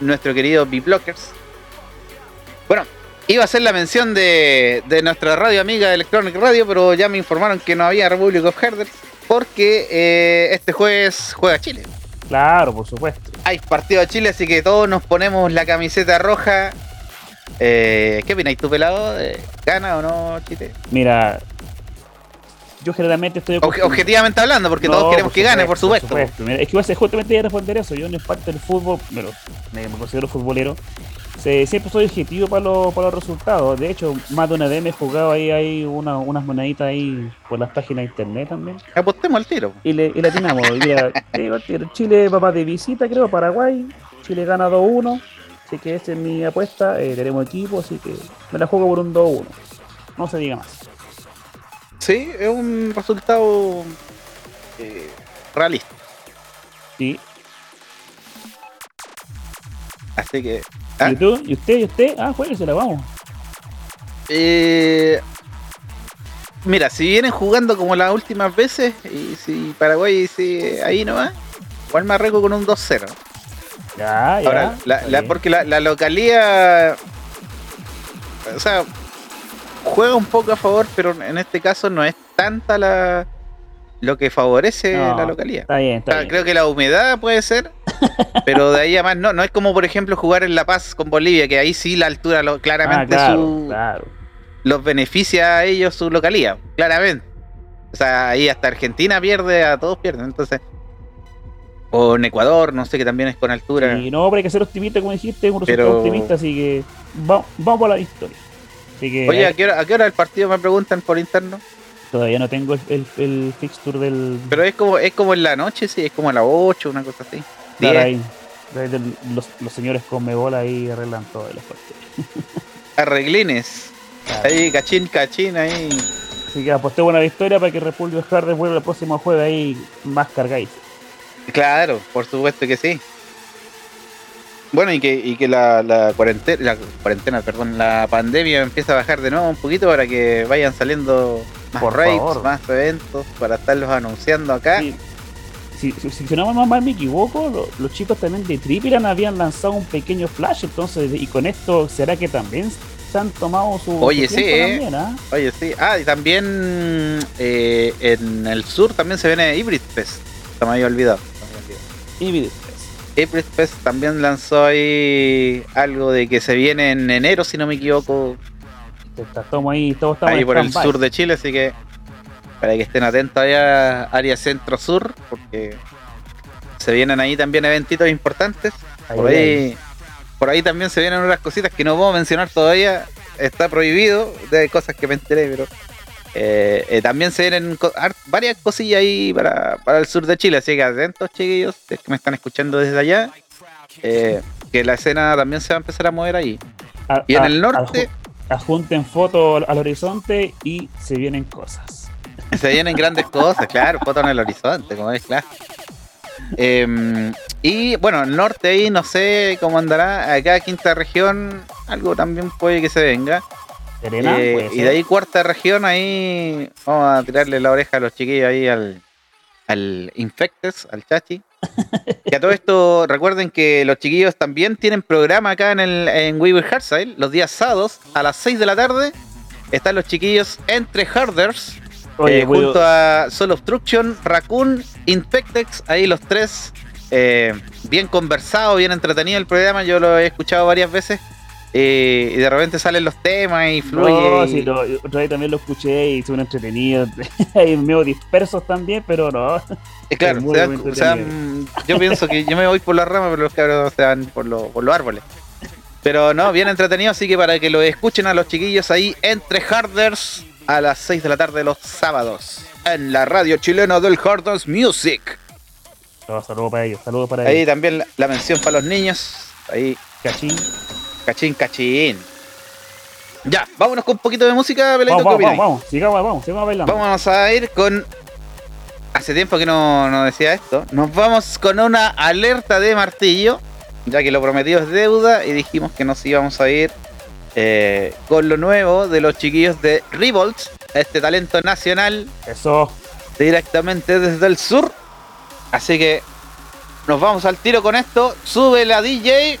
nuestro querido B-Blockers. Bueno, iba a ser la mención de, de nuestra radio amiga Electronic Radio, pero ya me informaron que no había Republic of Harders porque eh, este jueves juega Chile. Claro, por supuesto. Hay partido de Chile, así que todos nos ponemos la camiseta roja. Eh, ¿Qué opináis tú, pelado? Eh, ¿Gana o no, Chile? Mira, yo generalmente estoy Obje- objetivamente hablando, porque todos queremos que gane, por supuesto. Mira, es que a justamente iba a responder eso. Yo no es parte del fútbol, pero me, considero futbolero. Se- siempre soy objetivo para los, para los resultados. De hecho, más de una vez me he jugado ahí, ahí una- unas moneditas ahí por las páginas de internet también. Apostemos al tiro. Y le, y mira, digo, tío, Chile va de visita, creo, Paraguay. Chile gana 2-1. Así que esa es mi apuesta. Eh, tenemos equipo, así que me la juego por un 2-1. No se diga más. Sí, es un resultado eh, realista. Sí. Así que. ¿ah? ¿Y tú? ¿Y usted? ¿Y usted? Ah, jueguesela, vamos. Eh, mira, si vienen jugando como las últimas veces, y si Paraguay dice ahí nomás, igual me arreglo con un 2-0. Ya, ya. Ahora, la- porque la, la localía. O sea, juega un poco a favor, pero en este caso no es tanta la lo que favorece No, la localía. Está bien, O está sea, bien. creo que la humedad puede ser, pero de ahí a más no. No es como, por ejemplo, jugar en La Paz con Bolivia, que ahí sí la altura lo- Ah, claramente claro, su- claro. los beneficia a ellos su localía, claramente. O sea, ahí hasta Argentina pierde, a todos pierden. Entonces, o en Ecuador, no sé, que también es con altura. Y no, pero hay que ser optimista, como dijiste, un resultado Pero- optimista, así que va- vamos por la victoria. Así que Oye, ¿a qué, hora, ¿a qué hora el partido me preguntan por interno? todavía no tengo el, el, el fixture del. Pero es como es como en la noche, sí, es como a las 8, una cosa así. Claro, 10. ahí. Ahí del- Los, los señores con bola ahí arreglan todo el partidos. Arreglines. Claro. Ahí, cachín, cachín, ahí. Así que aposté buena victoria para que República Hard vuelva el próximo juego ahí más cargáis. Claro, por supuesto que sí. Bueno, y que, y que la, la cuarentena, la cuarentena, perdón, la pandemia empieza a bajar de nuevo un poquito para que vayan saliendo más Por favor. más eventos, para estarlos anunciando acá. Sí. Si, si, si- si no mal- mal me equivoco, lo- los chicos también de Tripiran habían lanzado un pequeño flash, entonces, y con esto, ¿será que también se han tomado su, Oye, su sí, eh. también, ah? Oye, sí. Ah, y también eh, en el sur también se viene Hybrid Fest. Se me había olvidado. Y. Hybrid Fest también lanzó ahí algo de que se viene en enero, si no me equivoco, Estamos ahí, todos estamos ahí por el sur de Chile, así que para que estén atentos allá, área centro-sur, porque se vienen ahí también eventitos importantes. Ahí, Por ahí, por ahí también se vienen unas cositas que no puedo mencionar todavía, está prohibido, de cosas que me enteré, pero eh, eh, también se vienen co- varias cosillas ahí para, para el sur de Chile, así que atentos chiquillos, es que me están escuchando desde allá, eh, que la escena también se va a empezar a mover ahí. A- Y en a- el norte adju- Adjunten fotos al, horizonte y se vienen cosas. se vienen grandes cosas, claro, foto en el horizonte, como es, claro. Em, y bueno, el norte ahí no sé cómo andará, acá quinta región, algo también puede que se venga. Serena, Eh, y de ahí cuarta región, ahí vamos a tirarle la oreja a los chiquillos ahí al, al Infectes, al Chachi. Y a todo esto, recuerden que los chiquillos también tienen programa acá en, el, en Weaver Hardside, los días sábados a las 6 de la tarde. Están los chiquillos entre Harders, Oye, eh, junto a Soul Obstruction, Raccoon, Infectex, ahí los tres. eh, bien conversado, bien entretenido el programa, yo lo he escuchado varias veces. Eh, y de repente salen los temas y fluye. No, y- sí, no, otra vez también lo escuché y son entretenidos. y medio dispersos también, pero no. Eh, claro, muy, se dan- muy se dan- entretenido. yo pienso que yo me voy por las ramas, pero los cabros se van por, lo- por los árboles. Pero no, bien entretenido, así que para que lo escuchen a los chiquillos ahí entre Harders a las 6 de la tarde los sábados. En la radio chilena del Harders Music. No, saludos para ellos, saludos para Ahí ellos. también la, la mención para los niños. Ahí, Cachín. Cachín, cachín. Ya, vámonos con un poquito de música, Vamos, vamos, vamos, sigamos, vamos, sigamos bailando. Vamos a ir con. Hace tiempo que no, no decía esto. Nos vamos con una alerta de martillo. Ya que lo prometido es deuda. Y dijimos que nos íbamos a ir eh, con lo nuevo de los chiquillos de Revolt. Este talento nacional Eso. directamente desde el sur. Así que nos vamos al tiro con esto. Sube la DJ.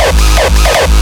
Oh.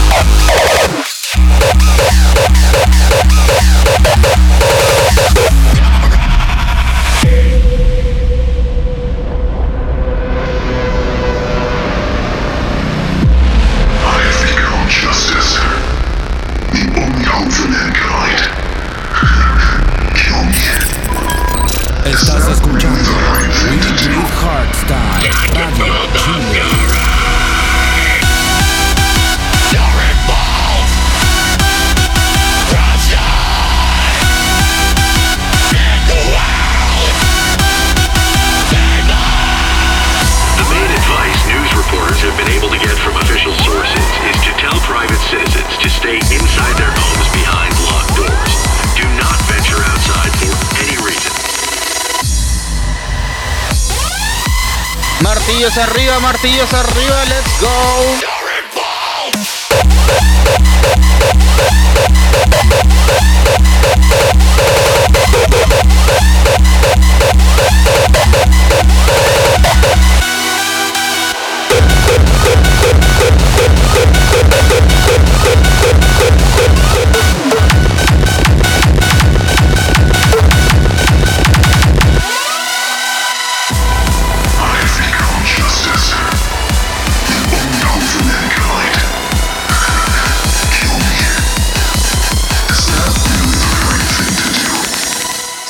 Martillos arriba, let's go.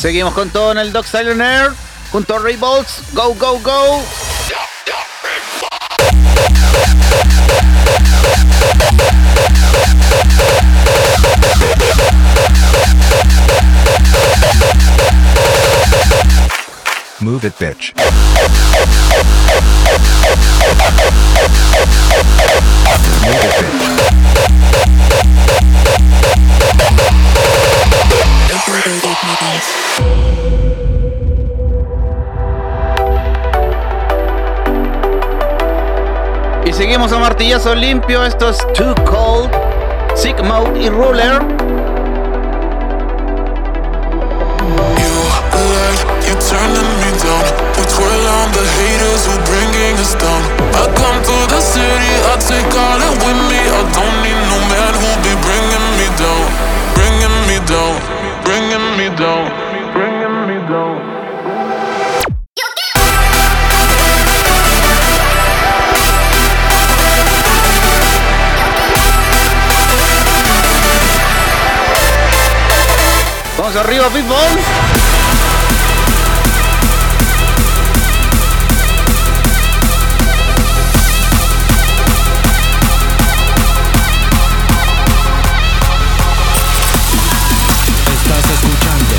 Seguimos con todo en el Dog Silent Air. Junto a Ray Bolts. Go, go, go. Move it, bitch. Move it, bitch. Y seguimos a martillazo limpio. Esto es Too Cold, Sick Mode y Ruler. Vamos arriba, Pitbull. Estás escuchando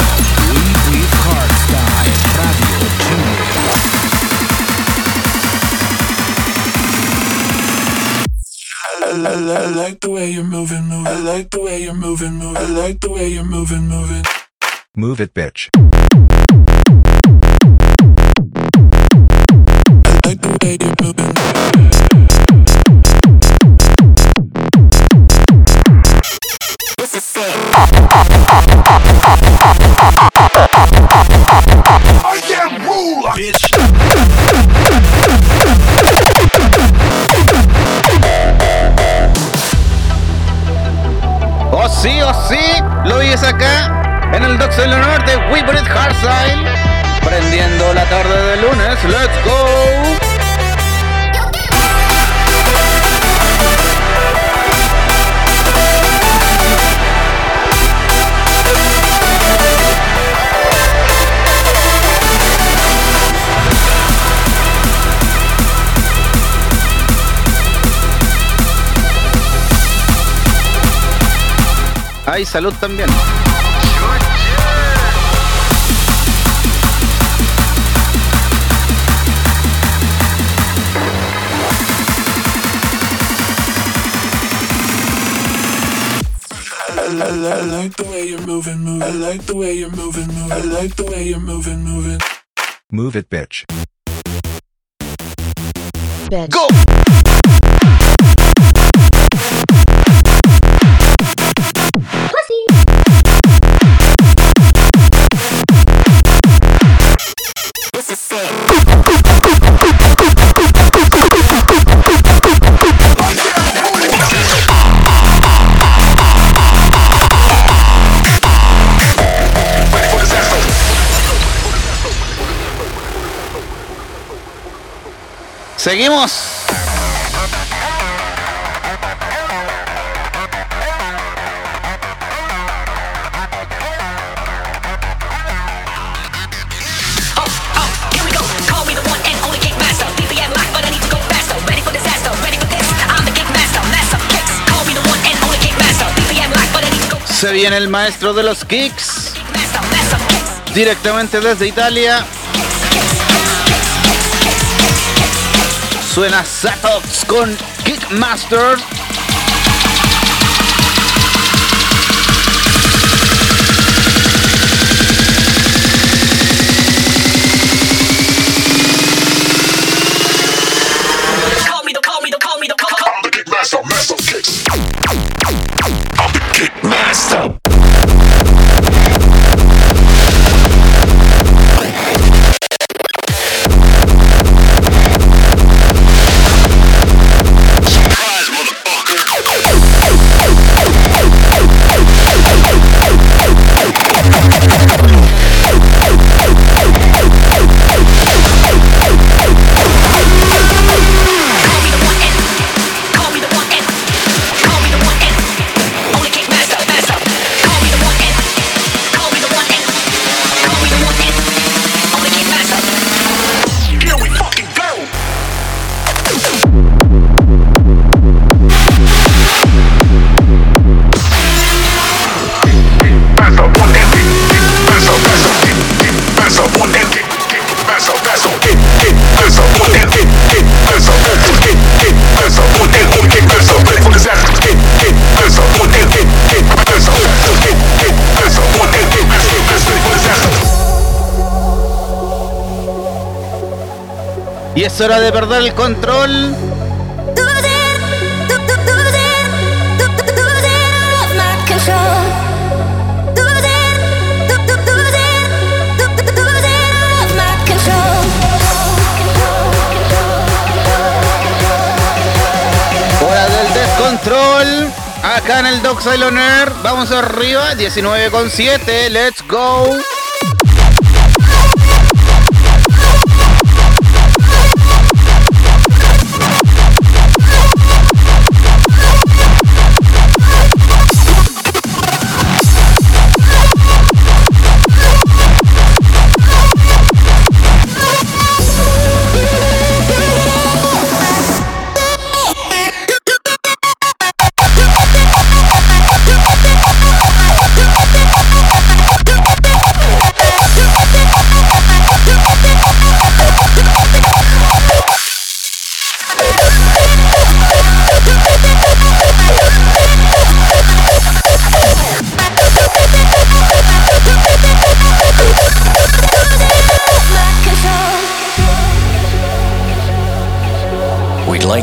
We Breathe Hardstyle Radio I, I, I like the way you're moving, moving. I like the way you're moving, moving. I like the way you're moving, moving. Move it, bitch. I like the way you're moving. This is sick. I am ruler, bitch. Oh sí, oh sí. Lo oyes acá en el del Norte. Breathe Hardstyle. Prendiendo la tarde de lunes. Let's go. Hay salud también. I, I, I like the way you're moving, moving. I like the way you're moving, moving. I like the way you're moving, moving. Move it, bitch. Go. Go Se viene el maestro de los kicks. Directamente desde Italia. Suena Satox con Kickmaster. Es hora de perder el control. Hora del descontrol. Acá en el Doc Air. Vamos arriba. 19 con 7. Let's go.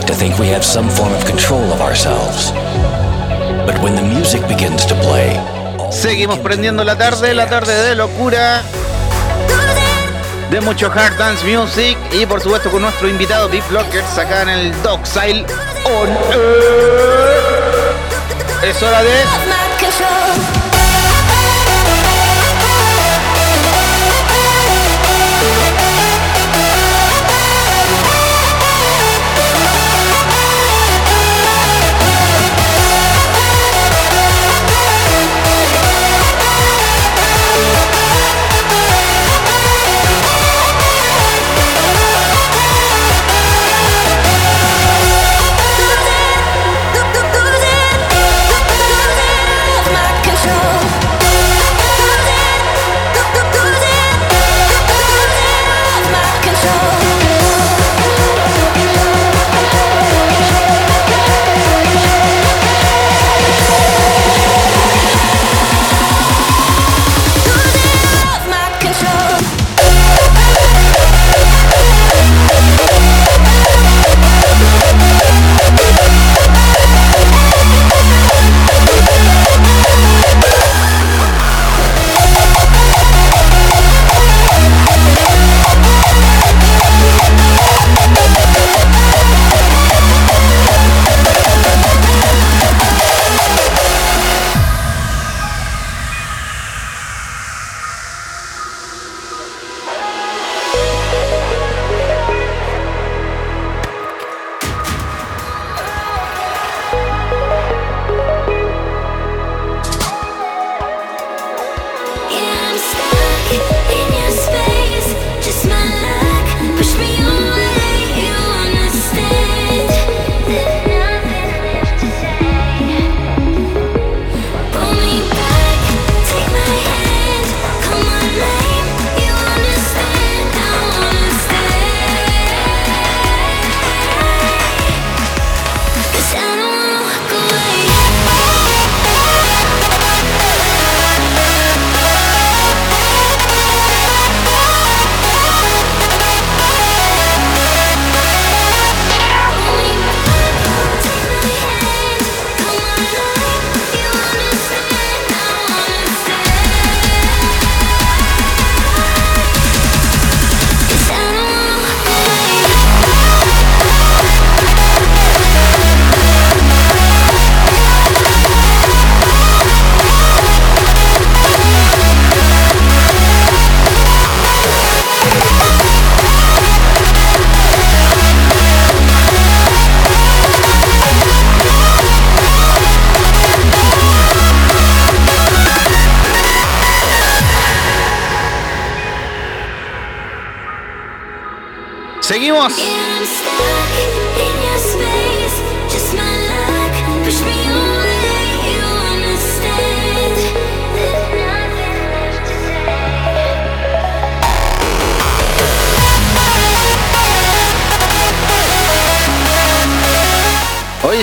To think we have some form of control of ourselves. But when the music begins to play, Seguimos prendiendo la tarde, la tarde de locura. De mucho hard dance music y por supuesto con nuestro invitado Deep Blockers acá en el Dockside On Air. Es hora de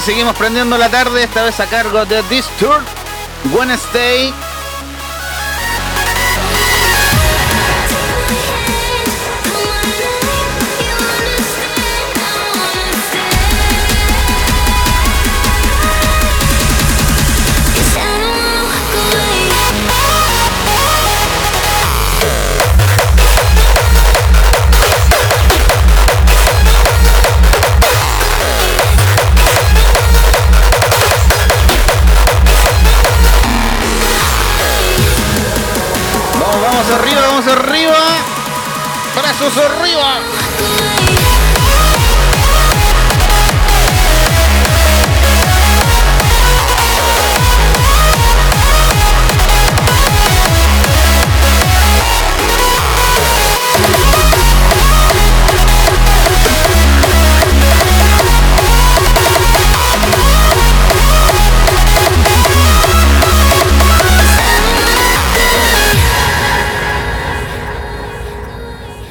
seguimos prendiendo la tarde, esta vez a cargo de Disturb, Wednesday. Brazos arriba.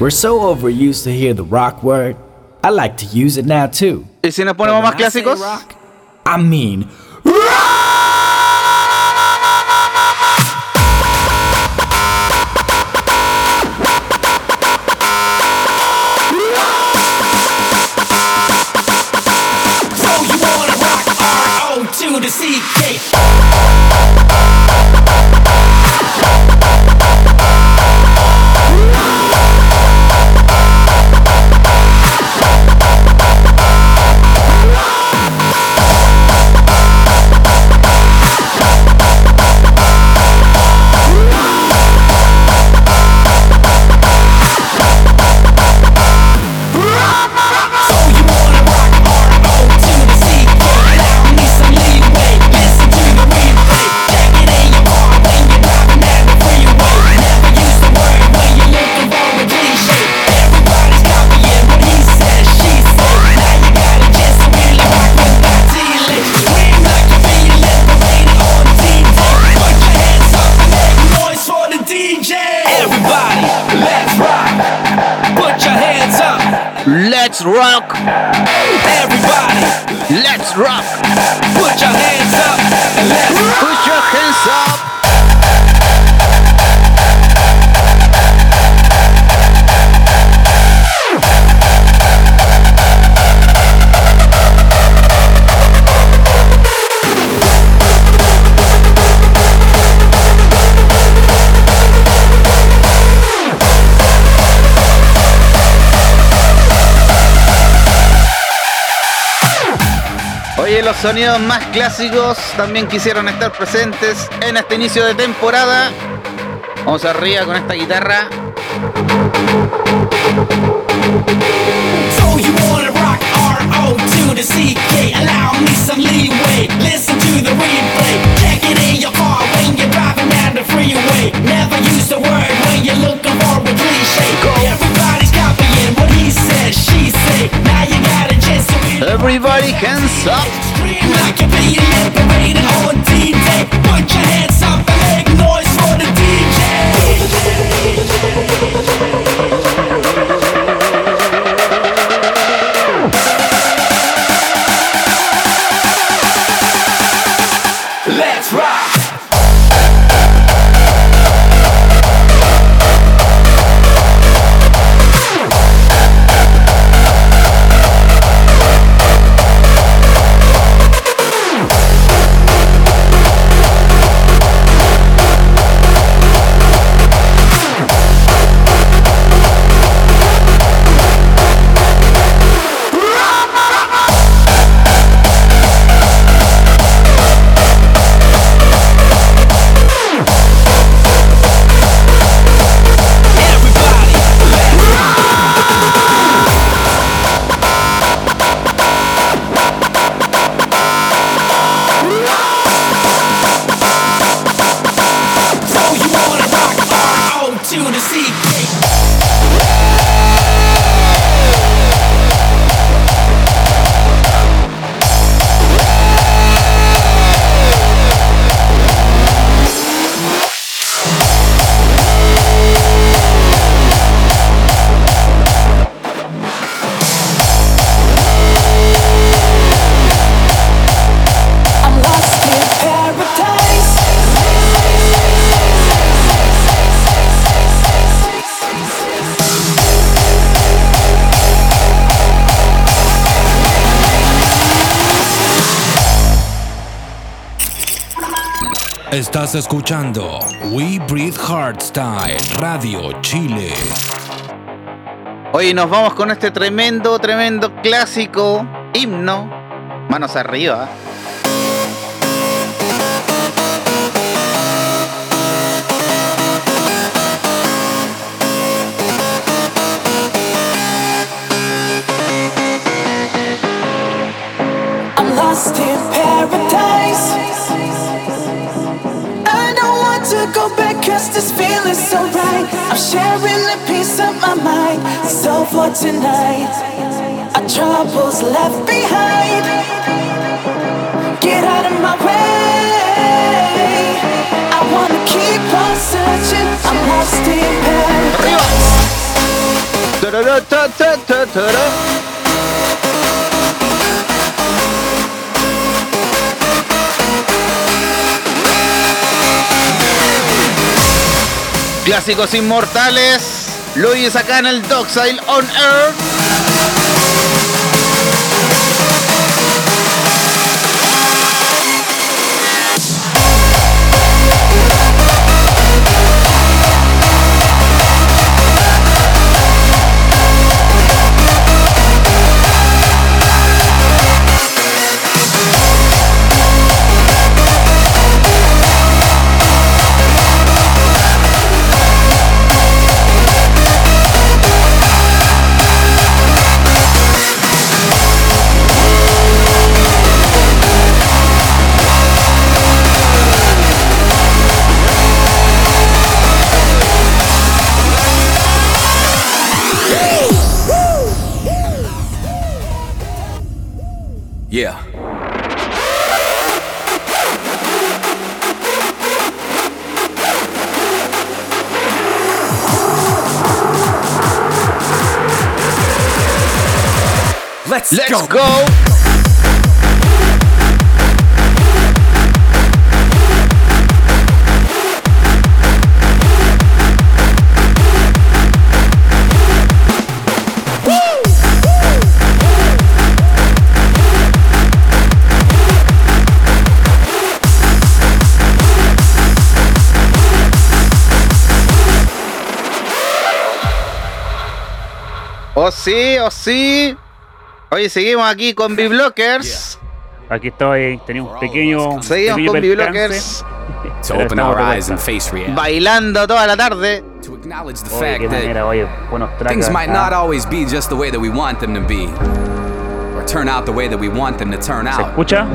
We're so overused to hear the rock word. I like to use it now too. ¿Y si nos ponemos más clásicos? I mean, sonidos más clásicos también quisieron estar presentes en este inicio de temporada. Vamos arriba con esta guitarra. So you wanna rock R-O to the C-K Allow me some leeway, listen to the replay. Check it in your car when you're driving down the freeway. Never use the word when you're looking for a cliche Everybody hands up. Like you're being liberated on D-Day Put your hands up and make noise for the Estás escuchando We Breathe Hardstyle Radio Chile. Hoy nos vamos con este tremendo, tremendo clásico himno. Manos arriba. I'm lost in paradise. Go back cause this feeling's so right. I'm sharing a piece of my mind. So for tonight, our troubles left behind. Get out of my way. I wanna keep on searching. I'm lost in paradise. Clásicos inmortales. Luis acá en el Dockside on Earth. Let's, Let's go. go. Oh sí, oh sí. Oye, seguimos aquí con B-Blockers. Aquí estoy, tenía un pequeño. Seguimos pequeño con B-Blockers. To pero open estamos our de eyes and vuelta. face reality. Bailando toda la tarde. To acknowledge the Oye, fact qué that manera, oye, buenos tracks. things might not always be just the way that we want them to be, or turn out the way that we want them to turn ¿Se out, escucha?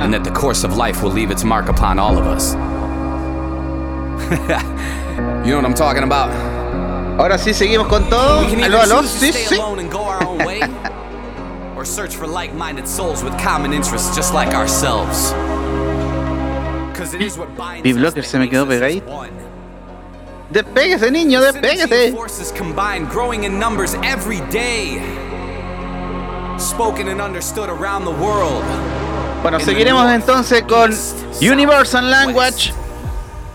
and that the course of life will leave its mark upon all of us. you know what I'm talking about? Ahora sí seguimos con todo. Aló, aló, sí, sí. or search for like-minded souls with common interests just like ourselves. 'Cause it is what binds B-Blocker se me quedó pegadito. Despéguese, niño, despéguese. forces combined, growing in numbers every day. Spoken and understood around the world. Bueno, seguiremos entonces con Universal Language,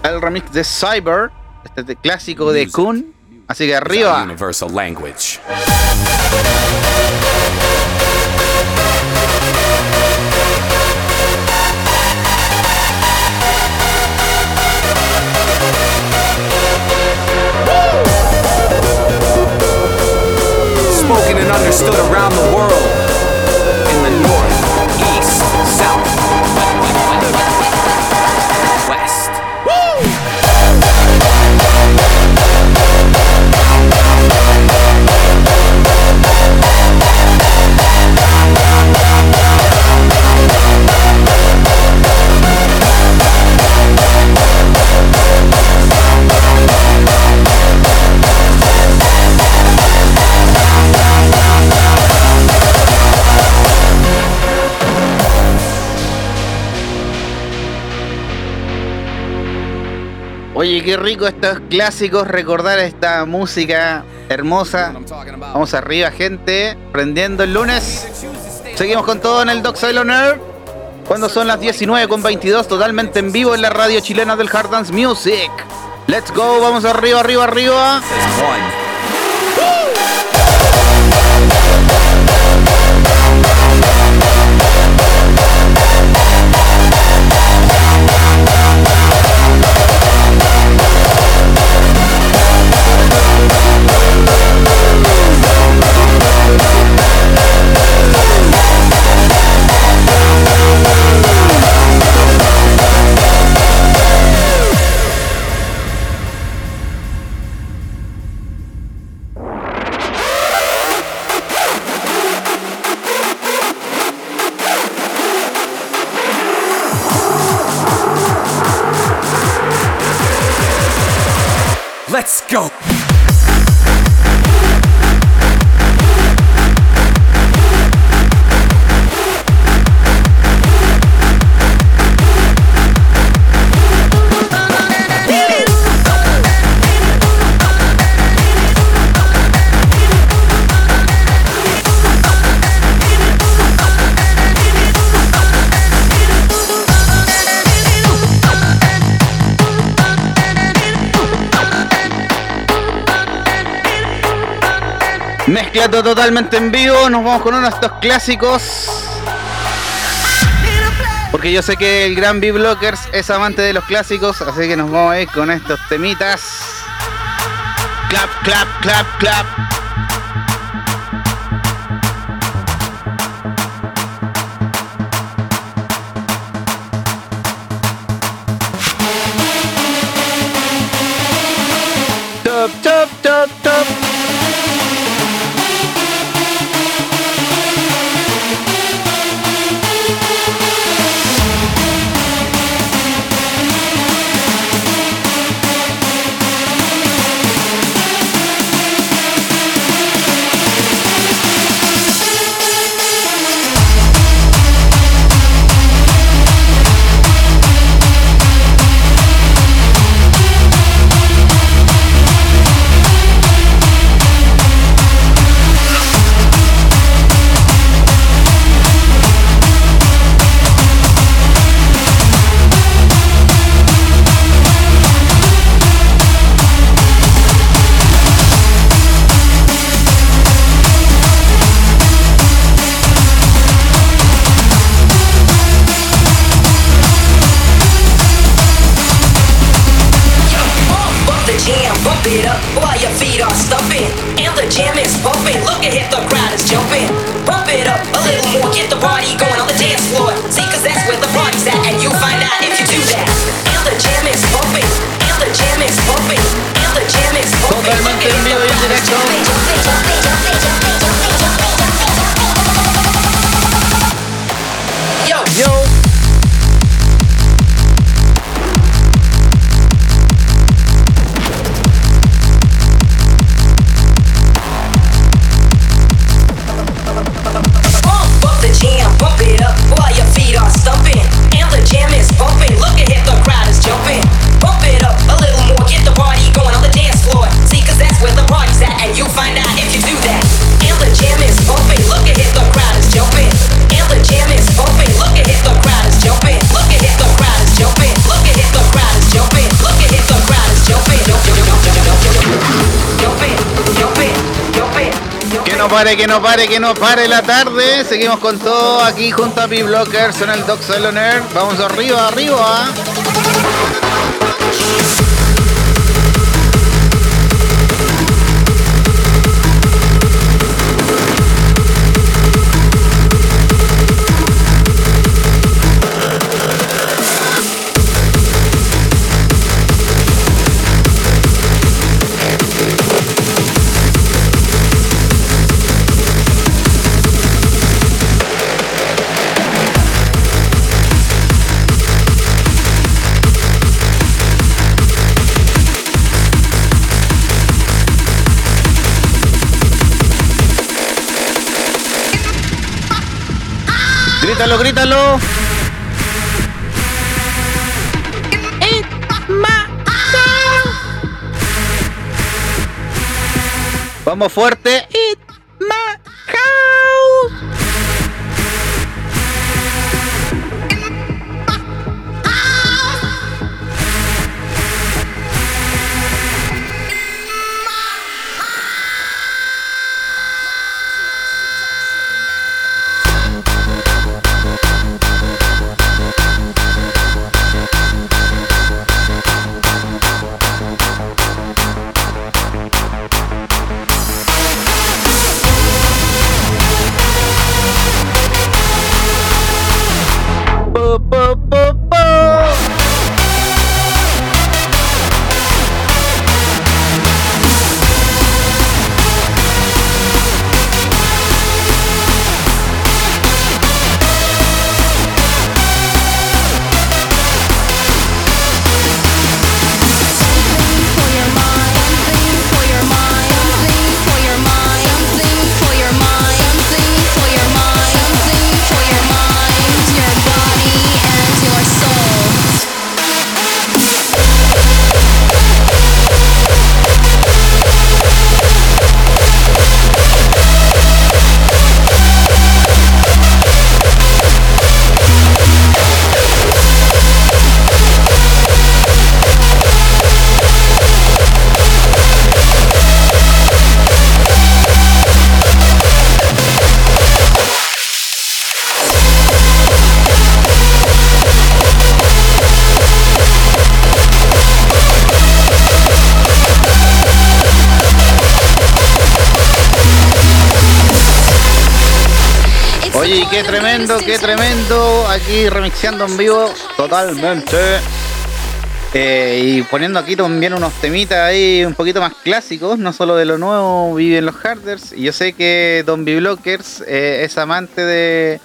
el remix de Cyber, este clásico de Kun. Así que arriba. Universal language. Rico estos clásicos, recordar esta música hermosa. Vamos arriba, gente. Prendiendo el lunes. Seguimos con todo en el Doc Silent. Cuando son las 19 con 22, totalmente en vivo en la radio chilena del Hard Dance Music. Let's go, vamos arriba, arriba, arriba. mezclando totalmente en vivo. Nos vamos con uno de estos clásicos. Porque yo sé que el gran B-Blockers es amante de los clásicos, así que nos vamos a ir con estos temitas. Clap, clap, clap, clap. pare, que no pare, que no pare la tarde. Seguimos con todo aquí junto a P-Blockers en el Doc Saloner. Vamos arriba, arriba. grítalo, grítalo. Vamos fuerte. Qué tremendo. Aquí remixeando en vivo totalmente. Eh, y poniendo aquí también unos temitas ahí un poquito más clásicos, no solo de lo nuevo viven los harders. Y yo sé que Don Blockers eh, es amante de,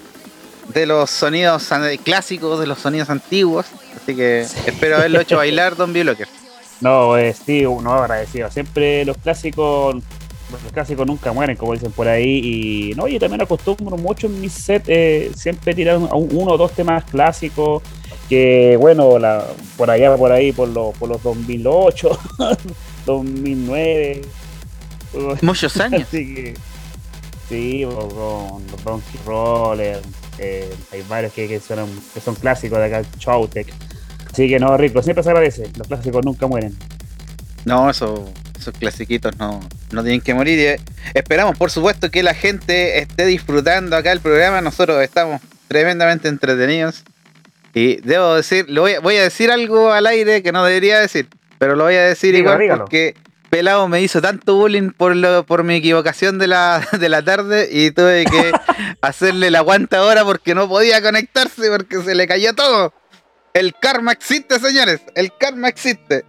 de los sonidos clásicos, de los sonidos antiguos. Así que espero haberlo hecho bailar Don Blockers. No, eh, sí, no agradecido. Siempre los clásicos, los clásicos nunca mueren, como dicen por ahí. Y no, yo también acostumbro mucho en mis set eh, siempre tirar un- uno o dos temas clásicos. Que bueno, la, por allá, por ahí, por, los por los 2008, 2009. Muchos años. Así que, sí, o con los Donkey Roller. eh, hay varios que, que, son, que son clásicos de acá, Chowtech. Así que no, rico, siempre se agradece. Los clásicos nunca mueren. No, eso- esos clasiquitos no, no tienen que morir. Eh, esperamos, por supuesto, que la gente esté disfrutando acá el programa. Nosotros estamos tremendamente entretenidos. Y debo decir, lo voy, a, voy a decir algo al aire que no debería decir, pero lo voy a decir Dígalo, igual dígalo. porque Pelado me hizo tanto bullying por, lo, por mi equivocación de la, de la tarde y tuve que hacerle la guanta ahora porque no podía conectarse porque se le cayó todo. El karma existe, señores. El karma existe.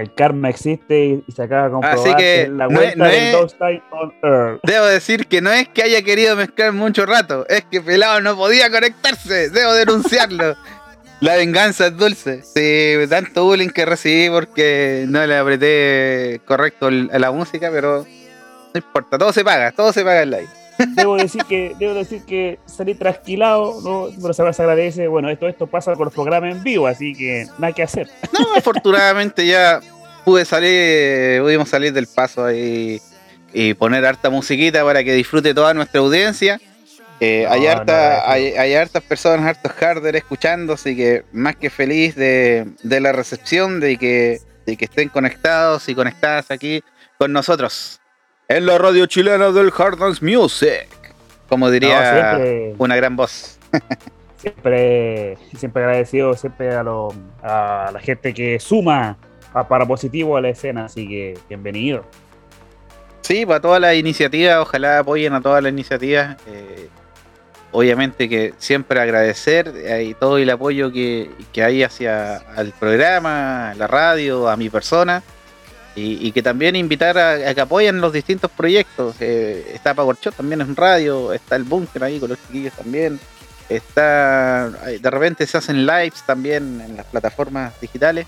El karma existe y, y se acaba de comprobar Así que en la no es- vuelta no es- Time on Earth. Debo decir que no es que haya querido mezclar mucho rato, es que Pelado no podía conectarse. Debo denunciarlo. La venganza es dulce. Sí, tanto bullying que recibí porque no le apreté correcto a la música, pero no importa, todo se paga, todo se paga en live. Debo decir que, debo decir que salí trasquilado, ¿no? pero se agradece. Bueno, esto, esto pasa con los programas en vivo, así que nada que hacer. No, afortunadamente ya pude salir, pudimos salir del paso ahí y poner harta musiquita para que disfrute toda nuestra audiencia. Eh, hay, No, harta, no, agradecido. hay, hay hartas personas, hartos harder escuchando, así que más que feliz de, de la recepción, de que, de que estén conectados y conectadas aquí con nosotros. En la radio chilena del Hard Dance Music. Como diría No, siempre- una gran voz. Siempre, siempre agradecido siempre a, lo- a la gente que suma a- para positivo a la escena, así que bienvenido. Sí, para todas las iniciativas, ojalá apoyen a todas las iniciativas. eh, obviamente que siempre agradecer eh, y todo el apoyo que, que hay hacia el programa, la radio, a mi persona. Y, que también invitar a, que apoyen los distintos proyectos. eh, está Power Shot también en radio, está el Bunker ahí con los chiquillos también. Está, de repente se hacen lives también en las plataformas digitales.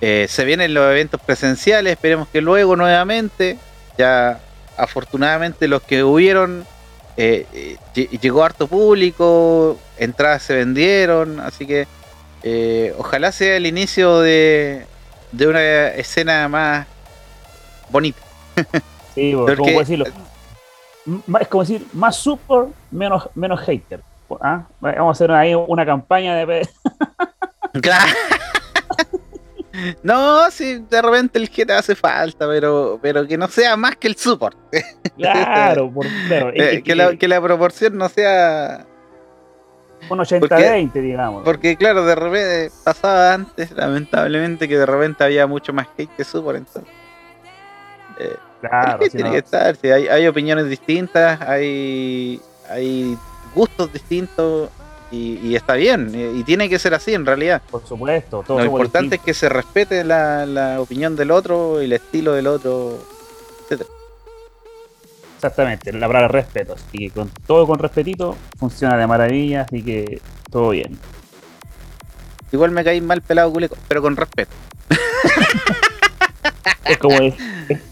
Eh, se vienen los eventos presenciales, esperemos que luego nuevamente. Ya afortunadamente los que hubieron, eh, lle- llegó harto público, entradas se vendieron, así que ojalá sea el inicio de, de una escena más bonita. Sí, Porque- ¿cómo puedo decirlo? Es como decir, más super, menos, menos hater. ¿ah? Vamos a hacer ahí una campaña de... Claro. No, si de repente el GTA hace falta, pero, pero que no sea más que el support. Claro, por, claro, Eh, es que, la, que la proporción no sea. Un 80-20, digamos. Porque, claro, de repente pasaba antes, lamentablemente, que de repente había mucho más hate que support. Entonces, eh, Claro, si tiene no- que estar. sí, hay, hay opiniones distintas, hay, hay gustos distintos y, y está bien. Y, y tiene que ser así en realidad. Por supuesto, todos Lo importante es que se respete la, la opinión del otro, el estilo del otro, etc. Exactamente, la palabra respeto. Así que con todo con respetito funciona de maravilla, así que todo bien. Igual me caí mal pelado culeco, pero con respeto. Es como, es,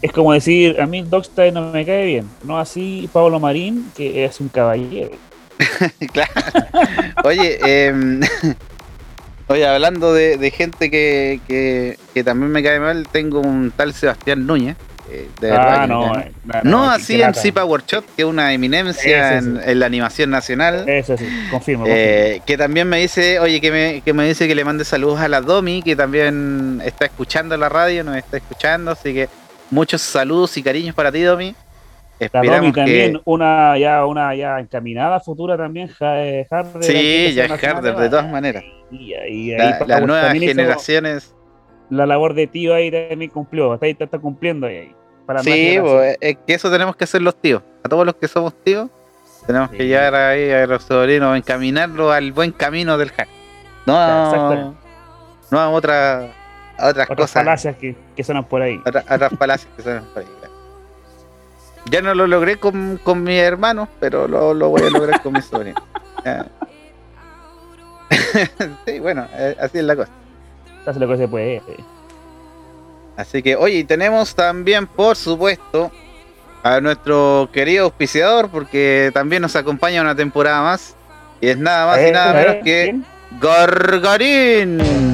es como decir, a mí Dogstyle no me cae bien. No así Pablo Marín, que es un caballero. claro. Oye, em, oye, hablando de, de gente que, que, que también me cae mal, tengo un tal Sebastián Núñez. Eh, de Ah, no, eh, no, no, así en Power Shot, que es una eminencia en, en la animación nacional. Eso sí, confirmo. confirmo. Eh, que también me dice, oye, que me, que me dice que le mande saludos a la Domi, que también está escuchando la radio, nos está escuchando, así que muchos saludos y cariños para ti, Domi. La Esperamos Domi también, que... una ya una ya encaminada futura también, eh, Harder. Sí, ya es harder, de todas maneras. Y ahí La- las nuevas también hizo generaciones. La labor de tío ahí también cumplió, está, está cumpliendo ahí. Para Sí, pues, es que eso tenemos que hacer los tíos. A todos los que somos tíos, Tenemos que llevar ahí a los sobrinos, encaminarlo al buen camino del hack. No, no a, otra, a otras Otras cosas. falacias que, que suenan por ahí. Otra- otras falacias que suenan por ahí. Ya no lo logré con, con mi hermano, pero lo, lo voy a lograr con mi sobrino. Sí, bueno, eh, así es la cosa. Hace lo que se puede. Así que, oye, y tenemos también, por supuesto, a nuestro querido auspiciador, porque también nos acompaña una temporada más. Y es nada más y Eh, nada menos que. Gargarín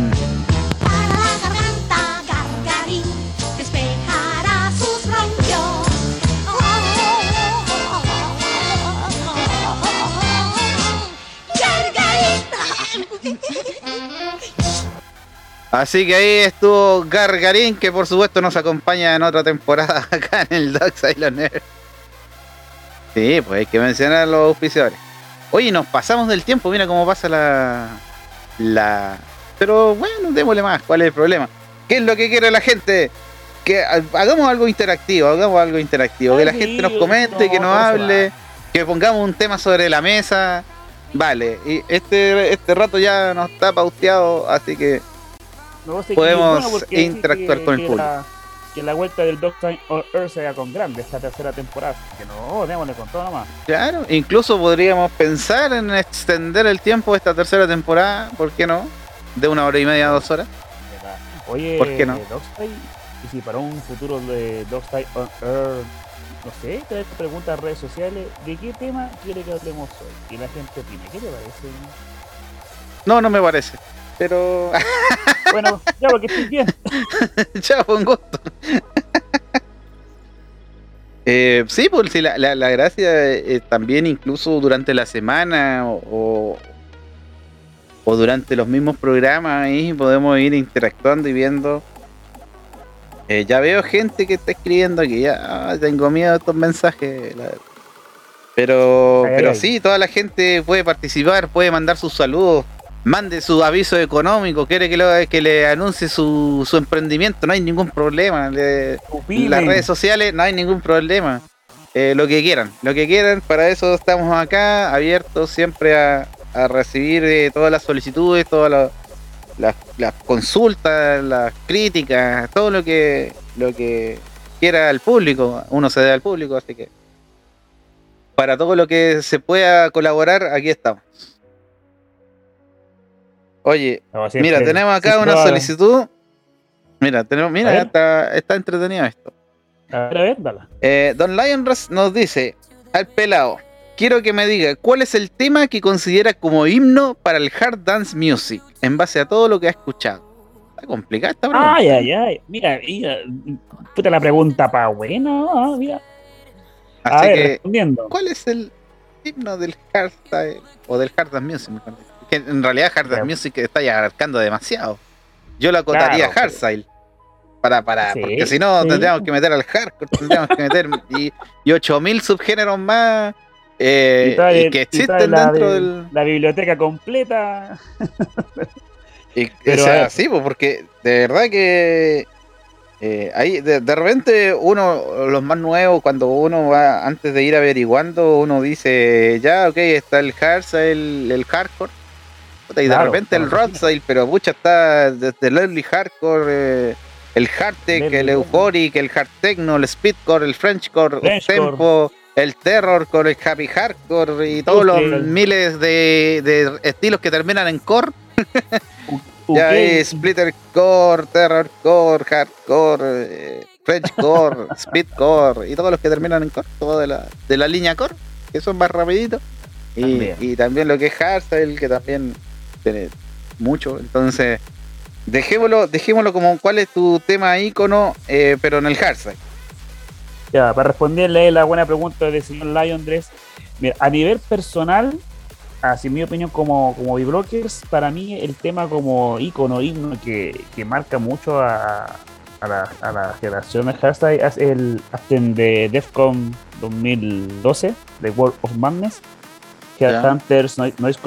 Así que ahí estuvo Gargarín, que por supuesto nos acompaña en otra temporada acá en el Dogs Island. Sí, pues hay que mencionar a los auspiciadores. Oye, nos pasamos del tiempo, mira cómo pasa la. la. Pero bueno, démosle más, ¿cuál es el problema? ¿Qué es lo que quiere la gente? Que ha- hagamos algo interactivo, hagamos algo interactivo, que la gente nos comente, no, que nos hable, que pongamos un tema sobre la mesa. Vale, y este, este rato ya no está pauteado, así que No Podemos porque interactuar que- con el público. La, que la vuelta del Time on Earth sea con grande esta tercera temporada. Que no, démosle con todo nomás. Claro, incluso podríamos pensar en extender el tiempo de esta tercera temporada, ¿por qué no? De una hora y media a dos horas. Oye, ¿Por qué no? Dogstyle, y si para un futuro de Dogstyle on Earth, no sé, te preguntas en redes sociales, ¿de qué tema quiere que hablemos hoy? Y la gente opina, ¿qué te parece? No, no me parece. Pero. Bueno, ya porque estoy bien. ya, fue un gusto. Eh, sí, pues sí, la, la- la gracia eh, también incluso durante la semana o, o- durante los mismos programas ahí podemos ir interactuando y viendo. Eh, ya veo gente que está escribiendo aquí, ya ah, tengo miedo de estos mensajes. la- Pero, ay, pero ay. sí, toda la gente puede participar, puede mandar sus saludos, mande su aviso económico, quiere que, lo- que le anuncie su, su emprendimiento, no hay ningún problema. le- las redes sociales no hay ningún problema. Eh, lo que quieran, lo que quieran, para eso estamos acá, abiertos siempre a, a recibir eh, todas las solicitudes, todas las, las- las consultas, las críticas, todo lo que, lo que quiera el público, uno se da al público, así que para todo lo que se pueda colaborar, aquí estamos. Oye, mira, tenemos acá una solicitud. Mira, tenemos, A mira, ver. está, está entretenido esto. A ver, a ver, dala. Eh, Don Lionrus nos dice al pelado, quiero que me diga cuál es el tema que considera como himno para el hard dance music, en base a todo lo que ha escuchado. Está complicada esta pregunta. Ay, ay, ay. Mira, mira, puta la pregunta pa' buena, ah, mira. A Así ver, que, respondiendo. ¿cuál es el himno del hardstyle o del hard dance music? Que en realidad hard music está ya abarcando demasiado. Yo lo acotaría Claro, a hardstyle. Para, para, Sí, porque si no sí. tendríamos que meter al hardcore, tendríamos que meter y, y 8000 subgéneros más eh, Y trae- y que y existen la, dentro de- del. la biblioteca completa. Y, Pero o sea, sí, porque de verdad que eh, ahí de, de repente uno, los más nuevos, cuando uno va antes de ir averiguando, uno dice, ya, ok, está el hardstyle, el hardcore, puta, y de Claro, repente el claro. rockstyle, pero pucha, está desde el early hardcore, eh, el hardtech, el euphoric, el hard techno, el speedcore, el frenchcore, el tempo, el terrorcore, el happy hardcore y todos los miles de, de estilos que terminan en core. Ya es Splittercore, Terrorcore, Hardcore, eh, Frenchcore, Speedcore y todos los que terminan en core, todo de la, de la línea core, que son más rapiditos. Y También. y también lo que es Hardstyle, que también mucho. Entonces, dejémoslo, dejémoslo como cuál es tu tema ícono, eh, pero en el Hardstyle. Ya, para responderle la buena pregunta del señor Lion Dress, mira, a nivel personal, así en mi opinión como, como B-Blockers, para mí el tema como icono, himno que, que marca mucho a, a la, a la generación de hashtag es el After de Defcon 2012, The World of Madness, que Ya. Hunters Noise, Noise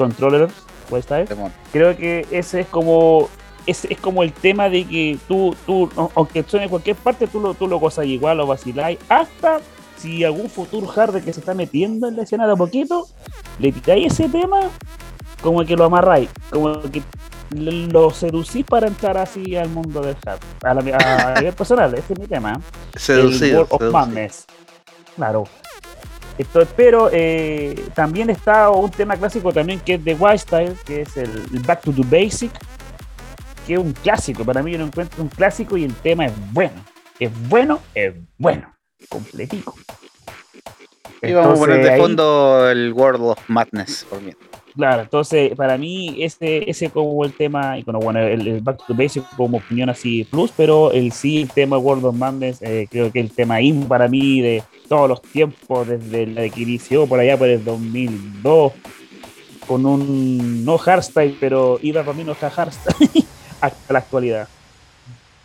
Demon. Creo que ese es como es como el tema de que tú, tú aunque suene en cualquier parte, tú lo, tú lo gozas igual o vaciláis hasta si algún futuro hard que se está metiendo en la escena de a poquito, le quitáis ese tema, como que lo amarráis, como que lo seducís para entrar así al mundo del hard. A, la, a nivel personal, ese es mi tema. El Seducido, World of. Madness. Claro. Esto, pero eh, también está un tema clásico también que es de Wild Style, que es el, el Back to the Basic, que es un clásico. Para mí yo lo encuentro un clásico y el tema es bueno. Es bueno, es bueno. Completico. Y vamos a poner Entonces, de fondo el World of Madness por mí. Claro, entonces para mí ese, ese como el tema, y bueno, bueno el, el Back to Basic como opinión así plus, pero el sí, el tema World of Madness, eh, creo que el tema in para mí de todos los tiempos, desde la que inició por allá por el 2002, con un no hardstyle, pero iba para mí no hardstyle, hasta la actualidad.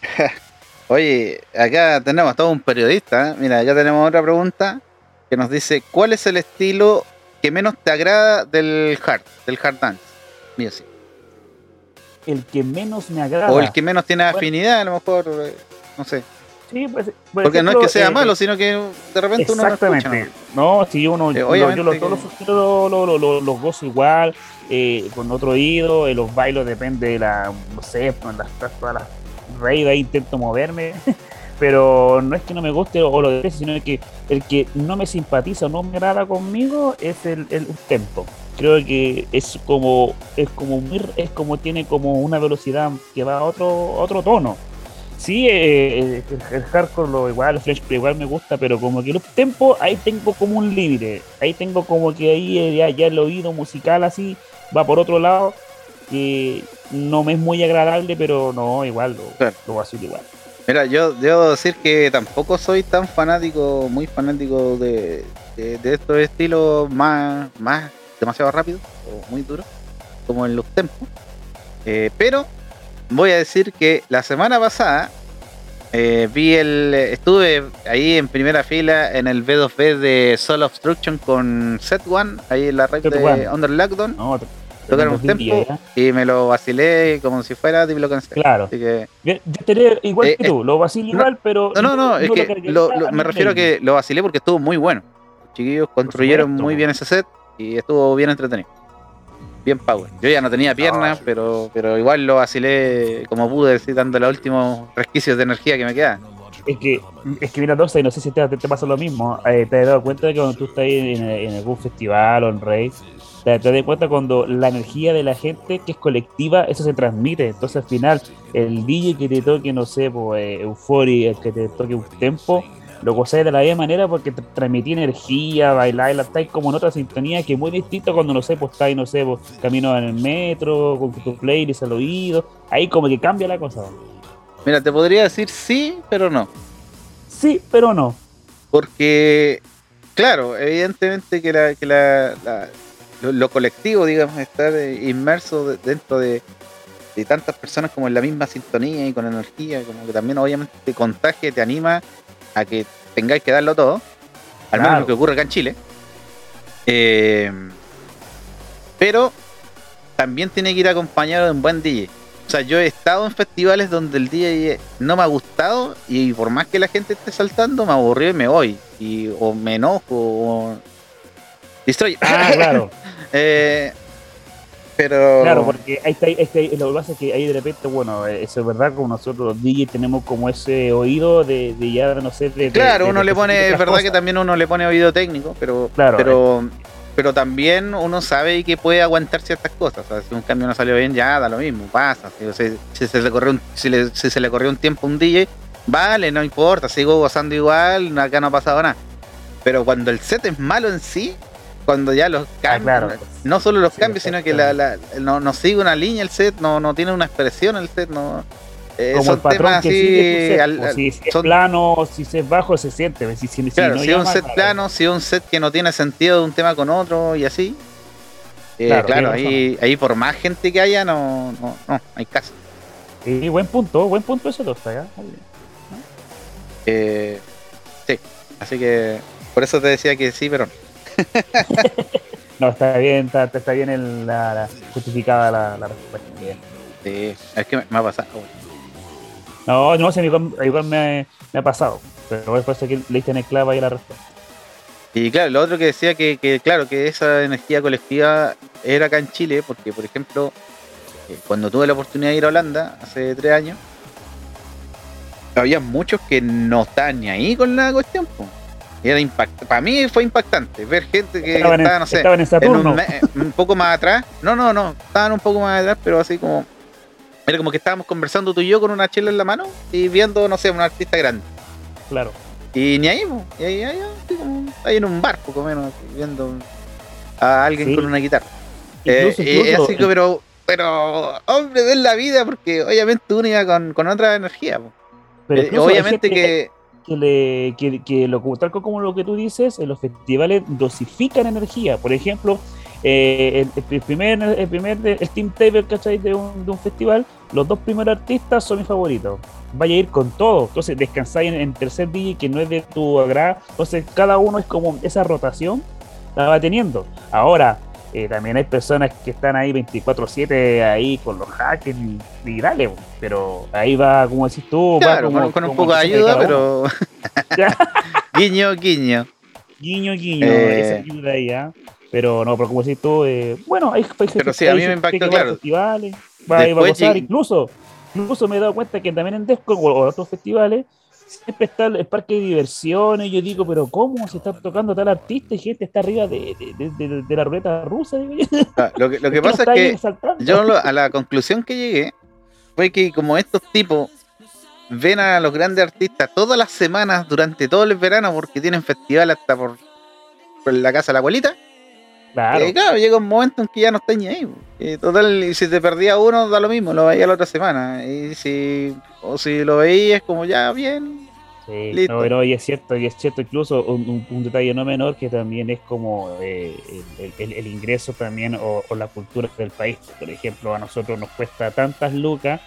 Oye, acá tenemos todo un periodista. ¿eh? Mira, ya tenemos otra pregunta que nos dice: ¿Cuál es el estilo que menos te agrada del hard, del hard dance music? El que menos me agrada. O el que menos tiene Bueno. afinidad, a lo mejor, eh, no sé. Sí, pues, por Porque no es que sea eh, malo, sino que de repente uno escucha. Exactamente. No, si uno, Eh, yo, los, todos los los gozo igual, eh, con otro oído, en los bailos depende de la, no sé, las, todas las ahí intento moverme, pero no es que no me guste o lo deteste, sino que el que no me simpatiza o no me agrada conmigo es el, el tempo. Creo que es como, es como es como tiene como una velocidad que va a otro, a otro tono. Sí, eh, eh, el, el hardcore lo igual, el French Play igual me gusta, pero como que el tempo ahí tengo como un límite. Ahí tengo como que ahí eh, ya, ya el oído musical así va por otro lado, que no me es muy agradable, pero no, igual lo, lo vacilo igual. Mira, yo debo decir que tampoco soy tan fanático, muy fanático de, de, de estos estilos más, más demasiado rápidos o muy duros, como en los tempos. Eh, pero voy a decir que la semana pasada eh, vi el. Estuve ahí en primera fila en el B2B de Soul Obstruction con Set One, ahí en la red Set de One. Under Lockdown. No, Tocaron un tempo y me lo vacilé como si fuera Deep Lock Claro. Así que. Yo igual Eh, que tú, lo vacilo no, igual, pero. No, no, no, es lo que lo- lo- me refiero a que lo vacilé porque estuvo muy bueno. Los chiquillos construyeron muy bien ese set y estuvo bien entretenido. Bien power. Yo ya no tenía piernas, pero, pero igual lo vacilé como pude, decir, dando los últimos resquicios de energía que me quedan. Es que, es que mira, Dosa, y no sé si te, te, pasa lo mismo. eh, te has dado cuenta de que cuando tú estás en, en algún festival o en rave, te, te das cuenta cuando la energía de la gente que es colectiva, eso se transmite. Entonces al final, el DJ que te toque, no sé, pues, eh, Euphoria, el que te toque un tempo, lo gozáis de la misma manera porque te transmití energía, bailar, estáis como en otra sintonía que es muy distinto cuando, no sé, pues estáis, no sé, pues, camino en el metro, con tu playlist al oído. Ahí como que cambia la cosa. Mira, te podría decir sí, pero no. Sí, pero no. Porque, claro, evidentemente que, la, que la, la- lo, lo colectivo, digamos, estar eh, inmerso de- dentro de, de tantas personas como en la misma sintonía y con energía, como que también obviamente te contagia, te anima a que tengáis que darlo todo, al menos Claro. lo que ocurre acá en Chile. Eh, pero también tiene que ir acompañado de un buen DJ. O sea, yo he estado en festivales donde el DJ no me ha gustado y por más que la gente esté saltando, me aburrió y me voy. Y, o me enojo o... Destroy. Ah, claro. Eh, pero... Claro, porque ahí está, lo que pasa es que ahí de repente, bueno, eh, eso es verdad, como nosotros los DJs tenemos como ese oído de, de ya, no sé, de... Claro, de- uno le pone, es verdad que también uno le pone oído técnico, pero, Claro, pero, pero también uno sabe que puede aguantar ciertas cosas. O sea, si un cambio no salió bien, ya da lo mismo, pasa. Si, o sea, si se le corrió un, si, le- si se le corrió un tiempo a un DJ, vale, no importa, sigo gozando igual, acá no ha pasado nada. Pero cuando el set es malo en sí, cuando ya los cambios, claro. no solo los cambios, sino que la, la- no, no sigue una línea el set, no, no tiene una expresión el set, no. eh, como son el patrón temas que así, sigue al- al- si, es son- plano, si es bajo, se siente. Si, si, si Claro, no si es un set claro. plano, si es un set que no tiene sentido de un tema con otro y así. eh, Claro, ahí, ahí por más gente que haya, no, no, no, hay caso. Y buen punto, buen punto eso. Muy bien. Eh, sí, así que por eso te decía que sí, pero no. No, está bien, está, está bien el- la, la- justificada la, la respuesta. Bien. Sí, es que me, me ha pasado. No, no sé, igual, igual me, me ha pasado. Pero por eso que le diste en el clavo ahí la respuesta. Y claro, lo otro que decía que, que, claro, que esa energía colectiva era acá en Chile, porque por ejemplo, eh, cuando tuve la oportunidad de ir a Holanda hace tres años, había muchos que no estaban ni ahí con la cuestión. po. Era impact para mí fue impactante ver gente que Estaban en- estaba, no sé, estaban en Saturno. un, me- un poco más atrás. No, no, no, estaban un poco más atrás, pero así como. Era como que estábamos conversando tú y yo con una chela en la mano y viendo, no sé, un artista grande. Claro. Y ni ahí, y ahí, ahí, ahí en un bar, poco menos, viendo a alguien Sí. con una guitarra. Incluso- Eh, incluso- así que, pero, pero, hombre, de la vida, porque obviamente uno iba con, con otra energía. Pero Eh, obviamente que. Que, le, que, que lo, tal como lo que tú dices, los festivales dosifican energía. Por ejemplo, eh, el, primer, el primer el team table ¿cachai? De, un, de un festival, los dos primeros artistas son mis favoritos. Vaya a ir con todo. Entonces descansáis en, en tercer DJ que no es de tu agrado. Entonces cada uno es como esa rotación la va teniendo. Ahora, eh, también hay personas que están ahí 24-7 ahí con los hackers y, y dale, pero ahí va, como decís tú, va Claro, como- con, un poco de ayuda, pero. guiño, guiño. Guiño, guiño, Eh. esa ayuda ahí, ¿ah? Pero no, pero como decís tú, eh, bueno, hay, hay Pero sí, a mí me impactó, claro. festivales, va, a llegué- incluso, incluso me he dado cuenta que también en Desco o o otros festivales siempre está el parque de diversiones. Yo digo, pero ¿cómo se está tocando tal artista y gente está arriba de, de, de- la ruleta rusa? Digo yo. Ah, Lo que, lo que ¿Por qué pasa es que yo lo- a la conclusión que llegué fue que como estos tipos ven a los grandes artistas todas las semanas durante todo el verano porque tienen festival hasta por, por la casa de la abuelita, Claro. eh, claro, llega un momento en que ya no estás ni ahí. Y total, y si te perdía uno, da lo mismo, lo veía la otra semana. Y si, o si lo veías como ya bien, Sí, Listo. no, pero y es cierto, y es cierto incluso un, un- un detalle no menor que también es como eh, el, el- el ingreso también o, o la cultura del país. Por ejemplo, a nosotros nos cuesta tantas lucas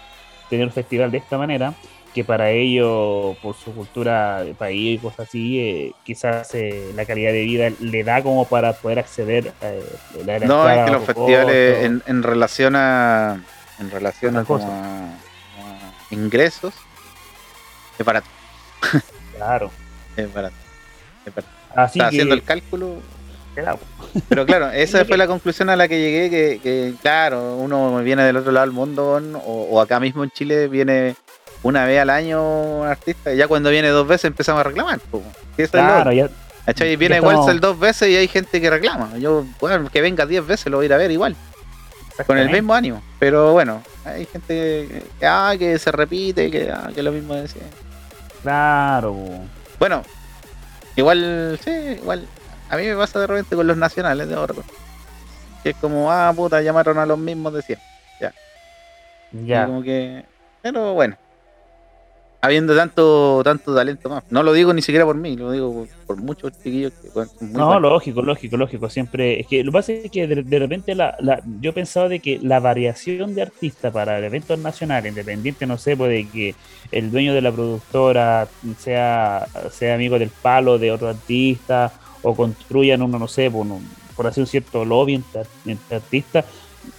tener un festival de esta manera que para ellos, por su cultura de país y cosas así, eh, quizás eh, la calidad de vida le da como para poder acceder eh, la- la no es que los a festivales en, en relación a en relación a, como a- a ingresos es barato, Claro. es barato. Es barato. Así Está que- haciendo el cálculo. Pero claro, esa fue la conclusión a la que llegué, que, que, claro, uno viene del otro lado del mundo o, o acá mismo en Chile viene una vez al año un artista, y ya cuando viene dos veces empezamos a reclamar. Claro, ya, ¿Cachai? ya Viene estamos- dos veces y hay gente que reclama. Yo, bueno, que venga diez veces lo voy a ir a ver igual. Con el mismo ánimo. Pero bueno, hay gente que, ah, que se repite, que, ah, que lo mismo de siempre. Claro. Bueno, igual, sí, igual. A mí me pasa de repente con los nacionales de oro. Que es como, ah, puta, llamaron a los mismos de siempre. Ya. Ya. Y como que. Pero bueno. Habiendo tanto tanto talento más. No lo digo ni siquiera por mí, lo digo por, por muchos chiquillos que bueno, muy No, buenos. lógico, lógico, lógico. Siempre. Es que lo que pasa es que de, de repente la, la- yo pensaba de que la variación de artistas para eventos nacionales, independiente, no sé, pues de que el dueño de la productora sea, sea amigo del palo de otro artista, o construyan uno, no sé, por, un- por así un cierto lobby entre, entre artistas,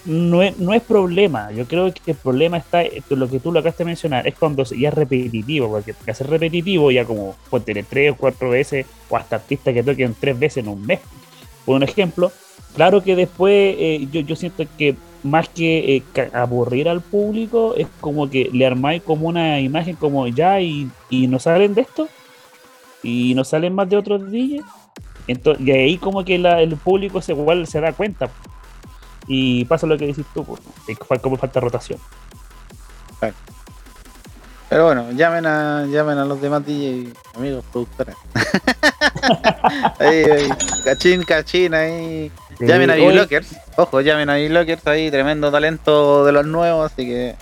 no es, no es problema. Yo creo que el problema está, lo que tú lo acabaste de mencionar, es cuando ya es repetitivo, porque ser repetitivo ya como puede tener tres o cuatro veces, o hasta artistas que toquen tres veces en un mes. Por un ejemplo, claro que después eh, yo, yo siento que más que eh, aburrir al público, es como que le armáis como una imagen como ya y, y no salen de esto, y no salen más de otros DJs. Entonces, y ahí como que la- el público se, igual se da cuenta. Y pasa lo que decís tú, pues, como falta rotación. Pero bueno, llamen a, llamen a los demás DJ, amigos, productores. ahí, ahí, cachín, cachín, ahí. Sí, llamen a. B-Blockers. Ojo, llamen a B-Blockers ahí, tremendo talento de los nuevos, así que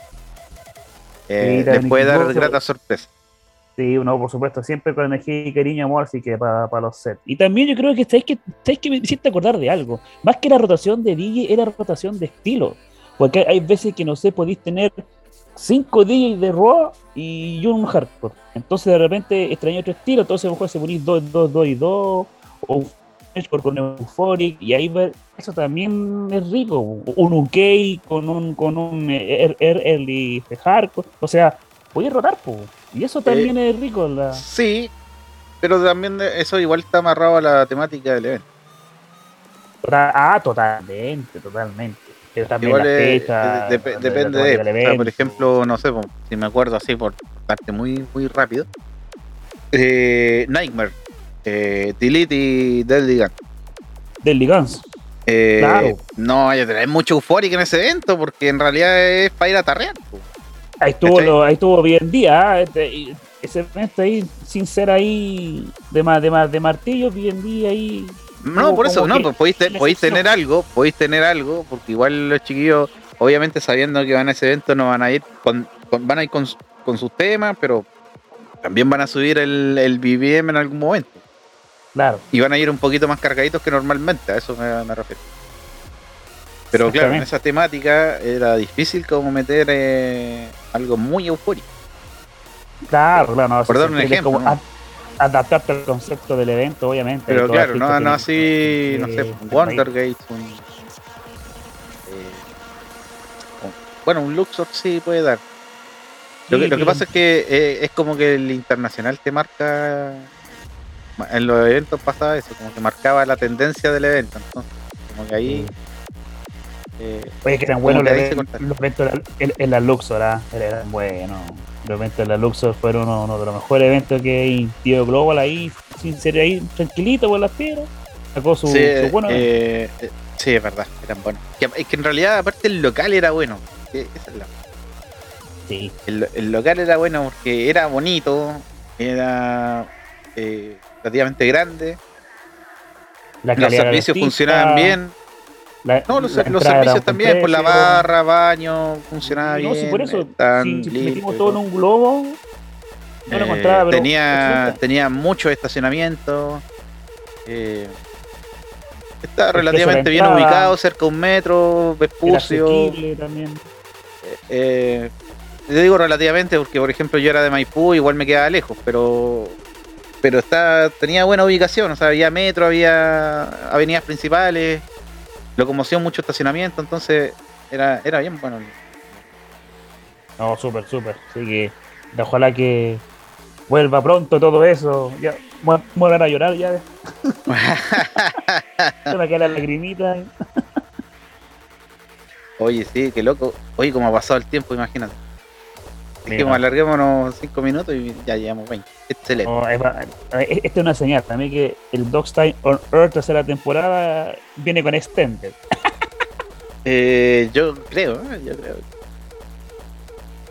eh, Sí, les puede dar incluso- grata sorpresa. Sí, no, por supuesto, siempre con energía y cariño, amor, así que para los sets. Y también yo creo que sabes que sabes que me hiciste acordar de algo. Más que la rotación de DJ, era rotación de estilo. Porque hay veces que no sé, podéis tener cinco DJs de raw y un hardcore. Entonces de repente extraño otro estilo, entonces a lo mejor se ponís dos, dos, dos y dos, o un hardcore con euphoric, y ahí ver, eso también es rico. Un UK con un, con un eh, early hardcore. O sea, podéis rotar, po. Y eso también es rico. La... Sí, pero también eso igual está amarrado a la temática del evento. Ah, totalmente, totalmente. Pero también Igual la es- fecha, dep- de- de- depende de- de, del o sea, por ejemplo, no sé, si me acuerdo así por parte muy muy rápido. Eh, Nightmare, eh, Delete y Deadly Gun. Deadly Guns. Eh, Claro. No tener mucho eufórica en ese evento porque en realidad es para ir a tarrear. po. Ahí estuvo, lo- ahí estuvo bien día, ah, este, ese evento ahí, sin ser ahí de, ma- de, ma- de martillo, bien día ahí. No, por eso, no, pues podéis, tener algo, podéis tener algo, porque igual los chiquillos, obviamente sabiendo que van a ese evento, no van a ir con, con- van a ir con sus temas, pero también van a subir el, el BBM en algún momento. Claro. Y van a ir un poquito más cargaditos que normalmente, a eso me, me refiero. Pero claro, en esa temática era difícil como meter eh, algo muy eufórico. Claro, claro, no, Por dar un ejemplo, como ¿no? ad- adaptarte al concepto del evento, obviamente. Pero claro, no, así, no sé. Wondergate, un. eh, un- bueno, un Luxor sí puede dar. Lo que, Sí, lo que sí. pasa es que eh, es como que el internacional te marca. En los eventos pasaba eso, como que marcaba la tendencia del evento. Entonces, como que ahí. Eh, Oye, que eran buenos los, eventos- en- la Luxor, ¿ah? eran buenos. Los eventos en la Luxor fueron uno, uno de los mejores eventos que hay. Tío Global ahí, sin ser ahí, tranquilito por las piedras. Sacó su, sí, su bueno. eh, eh, sí, es verdad, eran buenos. Es que en realidad, aparte, el local era bueno. que esa es la- Sí. El, el local era bueno porque era bonito, era relativamente grande, La los de servicios funcionaban bien. La- No, los, la servicios también, por la precio. barra, baño, funcionaba No, bien. si por eso, estaban si, si limpios metimos todo en un globo, no lo Eh, encontraba, pero tenía, tenía mucho estacionamiento. eh, la relativamente bien entrada ubicado, cerca de un metro, Vespucio. también. Eh, te digo relativamente porque, por ejemplo, yo era de Maipú, igual me quedaba lejos, pero pero está, tenía buena ubicación, o sea, había metro, había avenidas principales, locomoción, mucho estacionamiento, entonces era, era bien bueno. No, súper, súper. Así que ojalá que vuelva pronto todo eso. Ya, mu- muevan a llorar ya. Se me queda la lagrimita. Oye, sí, qué loco. Oye, cómo ha pasado el tiempo, imagínate. Mira. alarguémonos 5 minutos y ya llevamos 20. Excelente. Eh, Esta es una señal también que el Dog Time on Earth tercera temporada viene con Extended. Eh, yo creo, ¿eh? yo creo.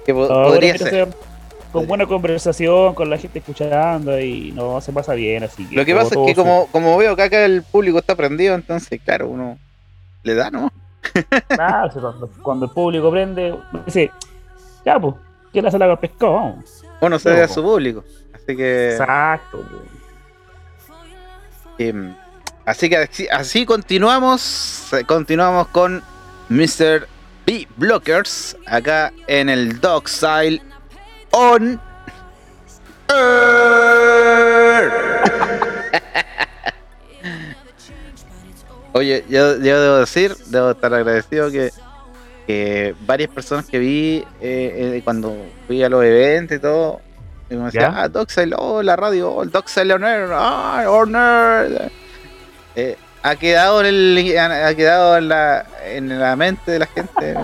Que po- podría ser. con buena conversación, con la gente escuchando y no se pasa bien, así que Lo que todo- pasa es que como, como veo que acá el público está prendido, entonces, claro, uno le da, ¿no? Claro, cuando el público prende, dice, ya pues, ¿quién hace la pescado? Vamos. Uno se debe a su público. Así que. Exacto. em, así que así, así continuamos. eh, Continuamos con Mr. B Blockers. Acá en el Dockside On. Oye, yo, yo debo decir, debo estar agradecido que, que varias personas que vi eh, eh, cuando fui a los eventos y todo, y me decían, ¿Ya? ah, Dockside, oh, la radio, oh, el Dockside On Air, ah, On Air. Eh, ha quedado en el, ha quedado en la, en la mente de la gente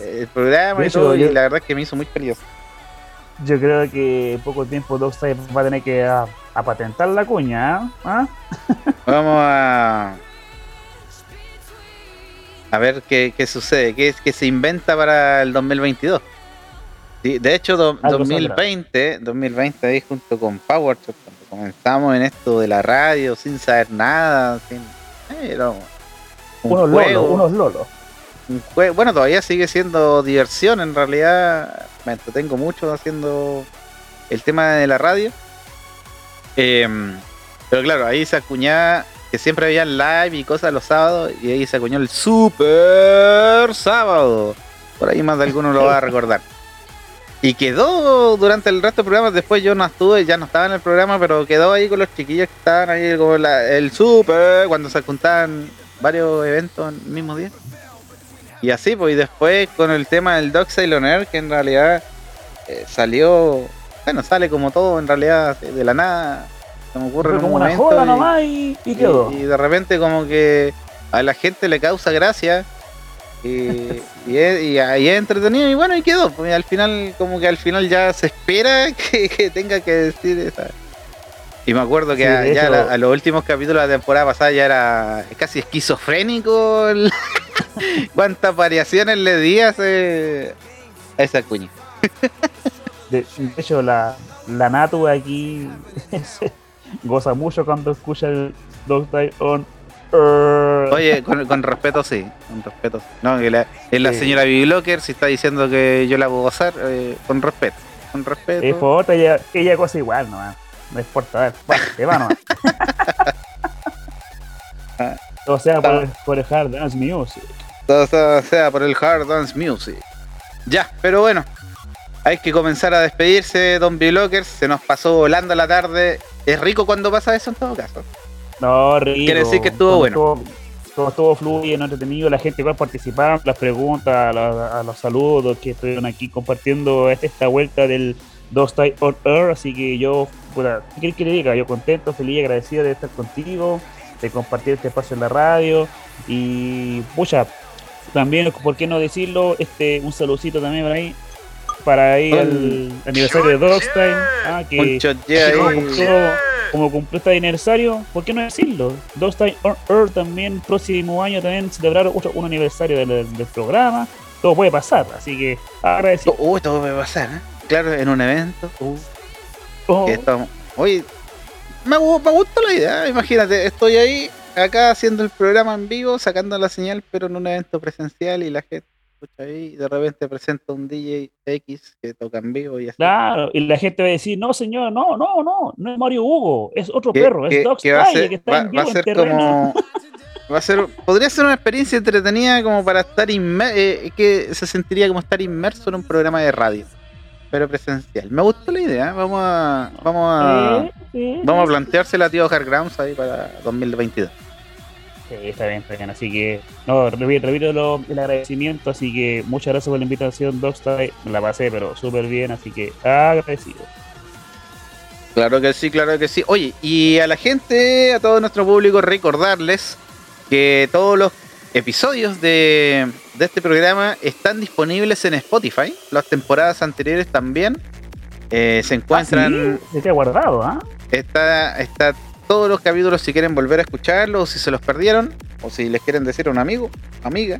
el programa y la verdad es que me hizo muy feliz. Yo creo que en poco tiempo Dogside va a tener que a, a patentar la cuña, ¿ah? Vamos a. A ver qué, qué sucede, qué, qué se inventa para el 2022. Sí, de hecho, do- Algo 2020, 2020 ahí junto con Power Trip, cuando comenzamos en esto de la radio sin saber nada, sin, eh, era un Unos juego, lolos, unos lolos. un jue- bueno, todavía sigue siendo diversión, en realidad me entretengo mucho haciendo el tema de la radio. Em, pero claro, ahí se acuñaba siempre había live y cosas los sábados, y ahí se acuñó el Super Sábado. Por ahí más de alguno lo va a recordar. Y quedó durante el resto del programa, después yo no estuve, ya no estaba en el programa, pero quedó ahí con los chiquillos que estaban ahí como la- el Super, cuando se juntaban varios eventos en el mismo día. Y así, pues, y después con el tema del Doc Sailor Air, que en realidad eh, salió, bueno, sale como todo en realidad de la nada. Se me ocurre Fue en un como una momento. joda y- nomás y, y quedó. Y, y de repente como que a la gente le causa gracia. Y, y es, y- y es entretenido y bueno, y quedó. Pues, al final, como que al final ya se espera que, que tenga que decir esa. Y me acuerdo que Sí, a, de ya hecho- la- a los últimos capítulos de la temporada pasada ya era casi esquizofrénico. el- Cuántas variaciones le di a, ese- a esa cuña. De, de hecho, la, la Natu aquí goza mucho cuando escucha el Dog Die on. Oye, con, con respeto sí, con respeto. sí. No, que la, es la Sí. señora Biblocker, si está diciendo que yo la puedo gozar, eh, con respeto. Con respeto. Es por otra, ella, ella cosa igual nomás. No importa, a ver, bueno, te va nomás. o sea, por, el- por el Hard Dance Music. Todo sea por el Hard Dance Music. Ya, pero bueno. Hay que comenzar a despedirse, Don Biblockers. Se nos pasó volando la tarde. Es rico cuando pasa eso en todo caso. No, rico. Quiere decir que estuvo bueno. Todo, todo, todo fluye, no entretenido. La gente igual participando, las preguntas, a, la- a los saludos que estuvieron aquí compartiendo este- esta vuelta del Dos Type on Earth. Así que yo, ¿qué que le diga? Yo contento, feliz, agradecido de estar contigo, de compartir este espacio en la radio. Y, pucha, también, ¿por qué no decirlo? Este, un saludcito también por ahí. Para ir al aniversario de Dogstime. Ah, que como ahí. cumplió, como cumplió este aniversario, ¿por qué no decirlo? Dogstime on Earth también, próximo año también celebrar otro, un aniversario del, del programa. Todo puede pasar, así que agradecido. Uy, todo puede pasar, ¿eh? Claro, en un evento. uh, Oh, que estamos- Oye, me, me gustó la idea. Imagínate, estoy ahí, acá haciendo el programa en vivo, sacando la señal, pero en un evento presencial y la gente y de repente presenta un DJ X que toca en vivo y así. Claro, y la gente va a decir, no señor, no, no, no, no es Mario Hugo, es otro perro, que- es Dogs va a ser, que está va- en va vivo a en ser terreno. como va a ser podría ser una experiencia entretenida como para estar inmerso que se sentiría como estar inmerso en un programa de radio pero presencial me gustó la idea vamos a vamos a vamos a planteársela a tío Hardgrounds ahí para 2022 Sí, está bien, está bien. Así que, no, repito lo- el agradecimiento. Así que muchas gracias por la invitación, Dogstyle. Me la pasé, pero súper bien. Así que agradecido. Claro que sí, claro que sí. Oye, y a la gente, a todo nuestro público, recordarles que todos los episodios de, de este programa están disponibles en Spotify. Las temporadas anteriores también. Eh, se encuentran. Ah, sí, queda guardado, ¿ah? Está, está todos los capítulos si quieren volver a escucharlos, o si se los perdieron, o si les quieren decir a un amigo, amiga.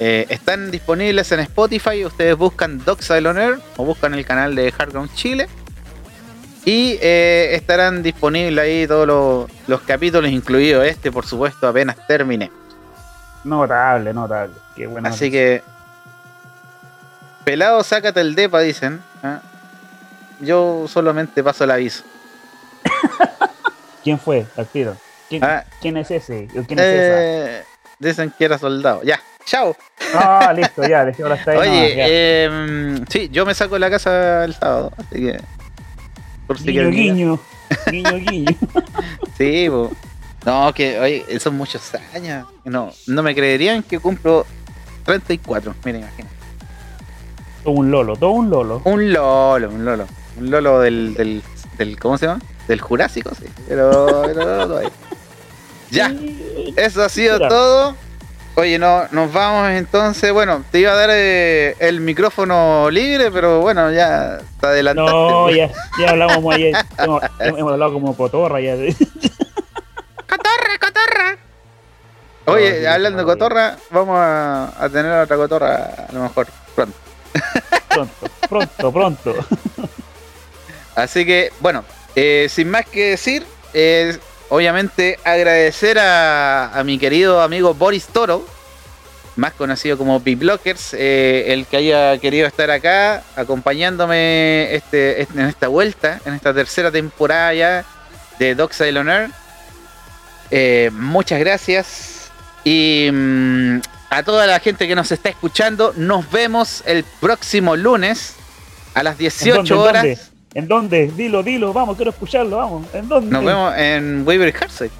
Eh, están disponibles en Spotify. Ustedes buscan Doxile on Air o buscan el canal de Hardground Chile. Y eh, estarán disponibles ahí todos los, los capítulos, incluido este, por supuesto, apenas termine. Notable, notable. Qué bueno. Así que. Pelado, sácate el depa, dicen. ¿ah? Yo solamente paso el aviso. ¿Quién fue? Al tiro. ¿Quién, Ah. quién es ese? ¿O ¿Quién es esa? Eh, dicen que era soldado. Ya, chao. Ah, listo, ya, dejémoslo hasta ahí. Oye, nomás, eh, sí, yo me saco de la casa el sábado, así que. Por si guiño, guiño. Guiño, guiño. Sí, po. No, que oye, son muchos años. No, no me creerían que cumplo 34. Mira, imagina. Todo un lolo, todo un lolo. Un lolo, un lolo. Un lolo del, del, del ¿cómo se llama? Del Jurásico, sí. Pero, pero no, todavía. Ya, eso ha sido Mira. todo. Oye, no, nos vamos entonces. Bueno, te iba a dar eh, el micrófono libre, pero bueno, ya te adelantaste. No, ya, ya hablamos como ayer. Hemos, hemos hablado como cotorra ya. Oye, No, sí, hablando de cotorra, vamos a, a tener otra cotorra a lo mejor pronto. Pronto, pronto, pronto. Así que, bueno, eh, sin más que decir, eh, obviamente agradecer a, a mi querido amigo Boris Toro, más conocido como B-Blockers, eh, el que haya querido estar acá acompañándome este, este- en esta vuelta, en esta tercera temporada ya de on Air. Eh, muchas gracias. Y mm, a toda la gente que nos está escuchando, nos vemos el próximo lunes a las ¿En 18 dónde, en horas. ¿En dónde? Dilo, dilo, vamos, quiero escucharlo, vamos. ¿En dónde? Nos vemos en Weaver Harside.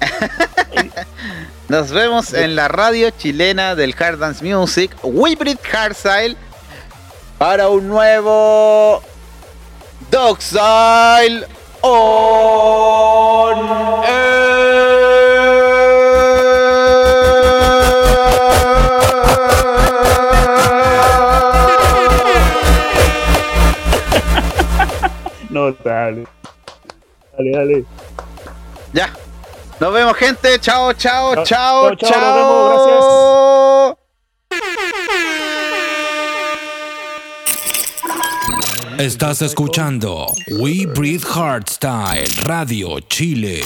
Nos vemos en la radio chilena del Hard Dance Music, Weaver Harside, para un nuevo Dogsile on. Dale, dale. Ya. Nos vemos, gente. Chao, chao, Chao, chao, chao, chao, nos vemos, chao. Estás escuchando We Breathe Hardstyle Radio Chile.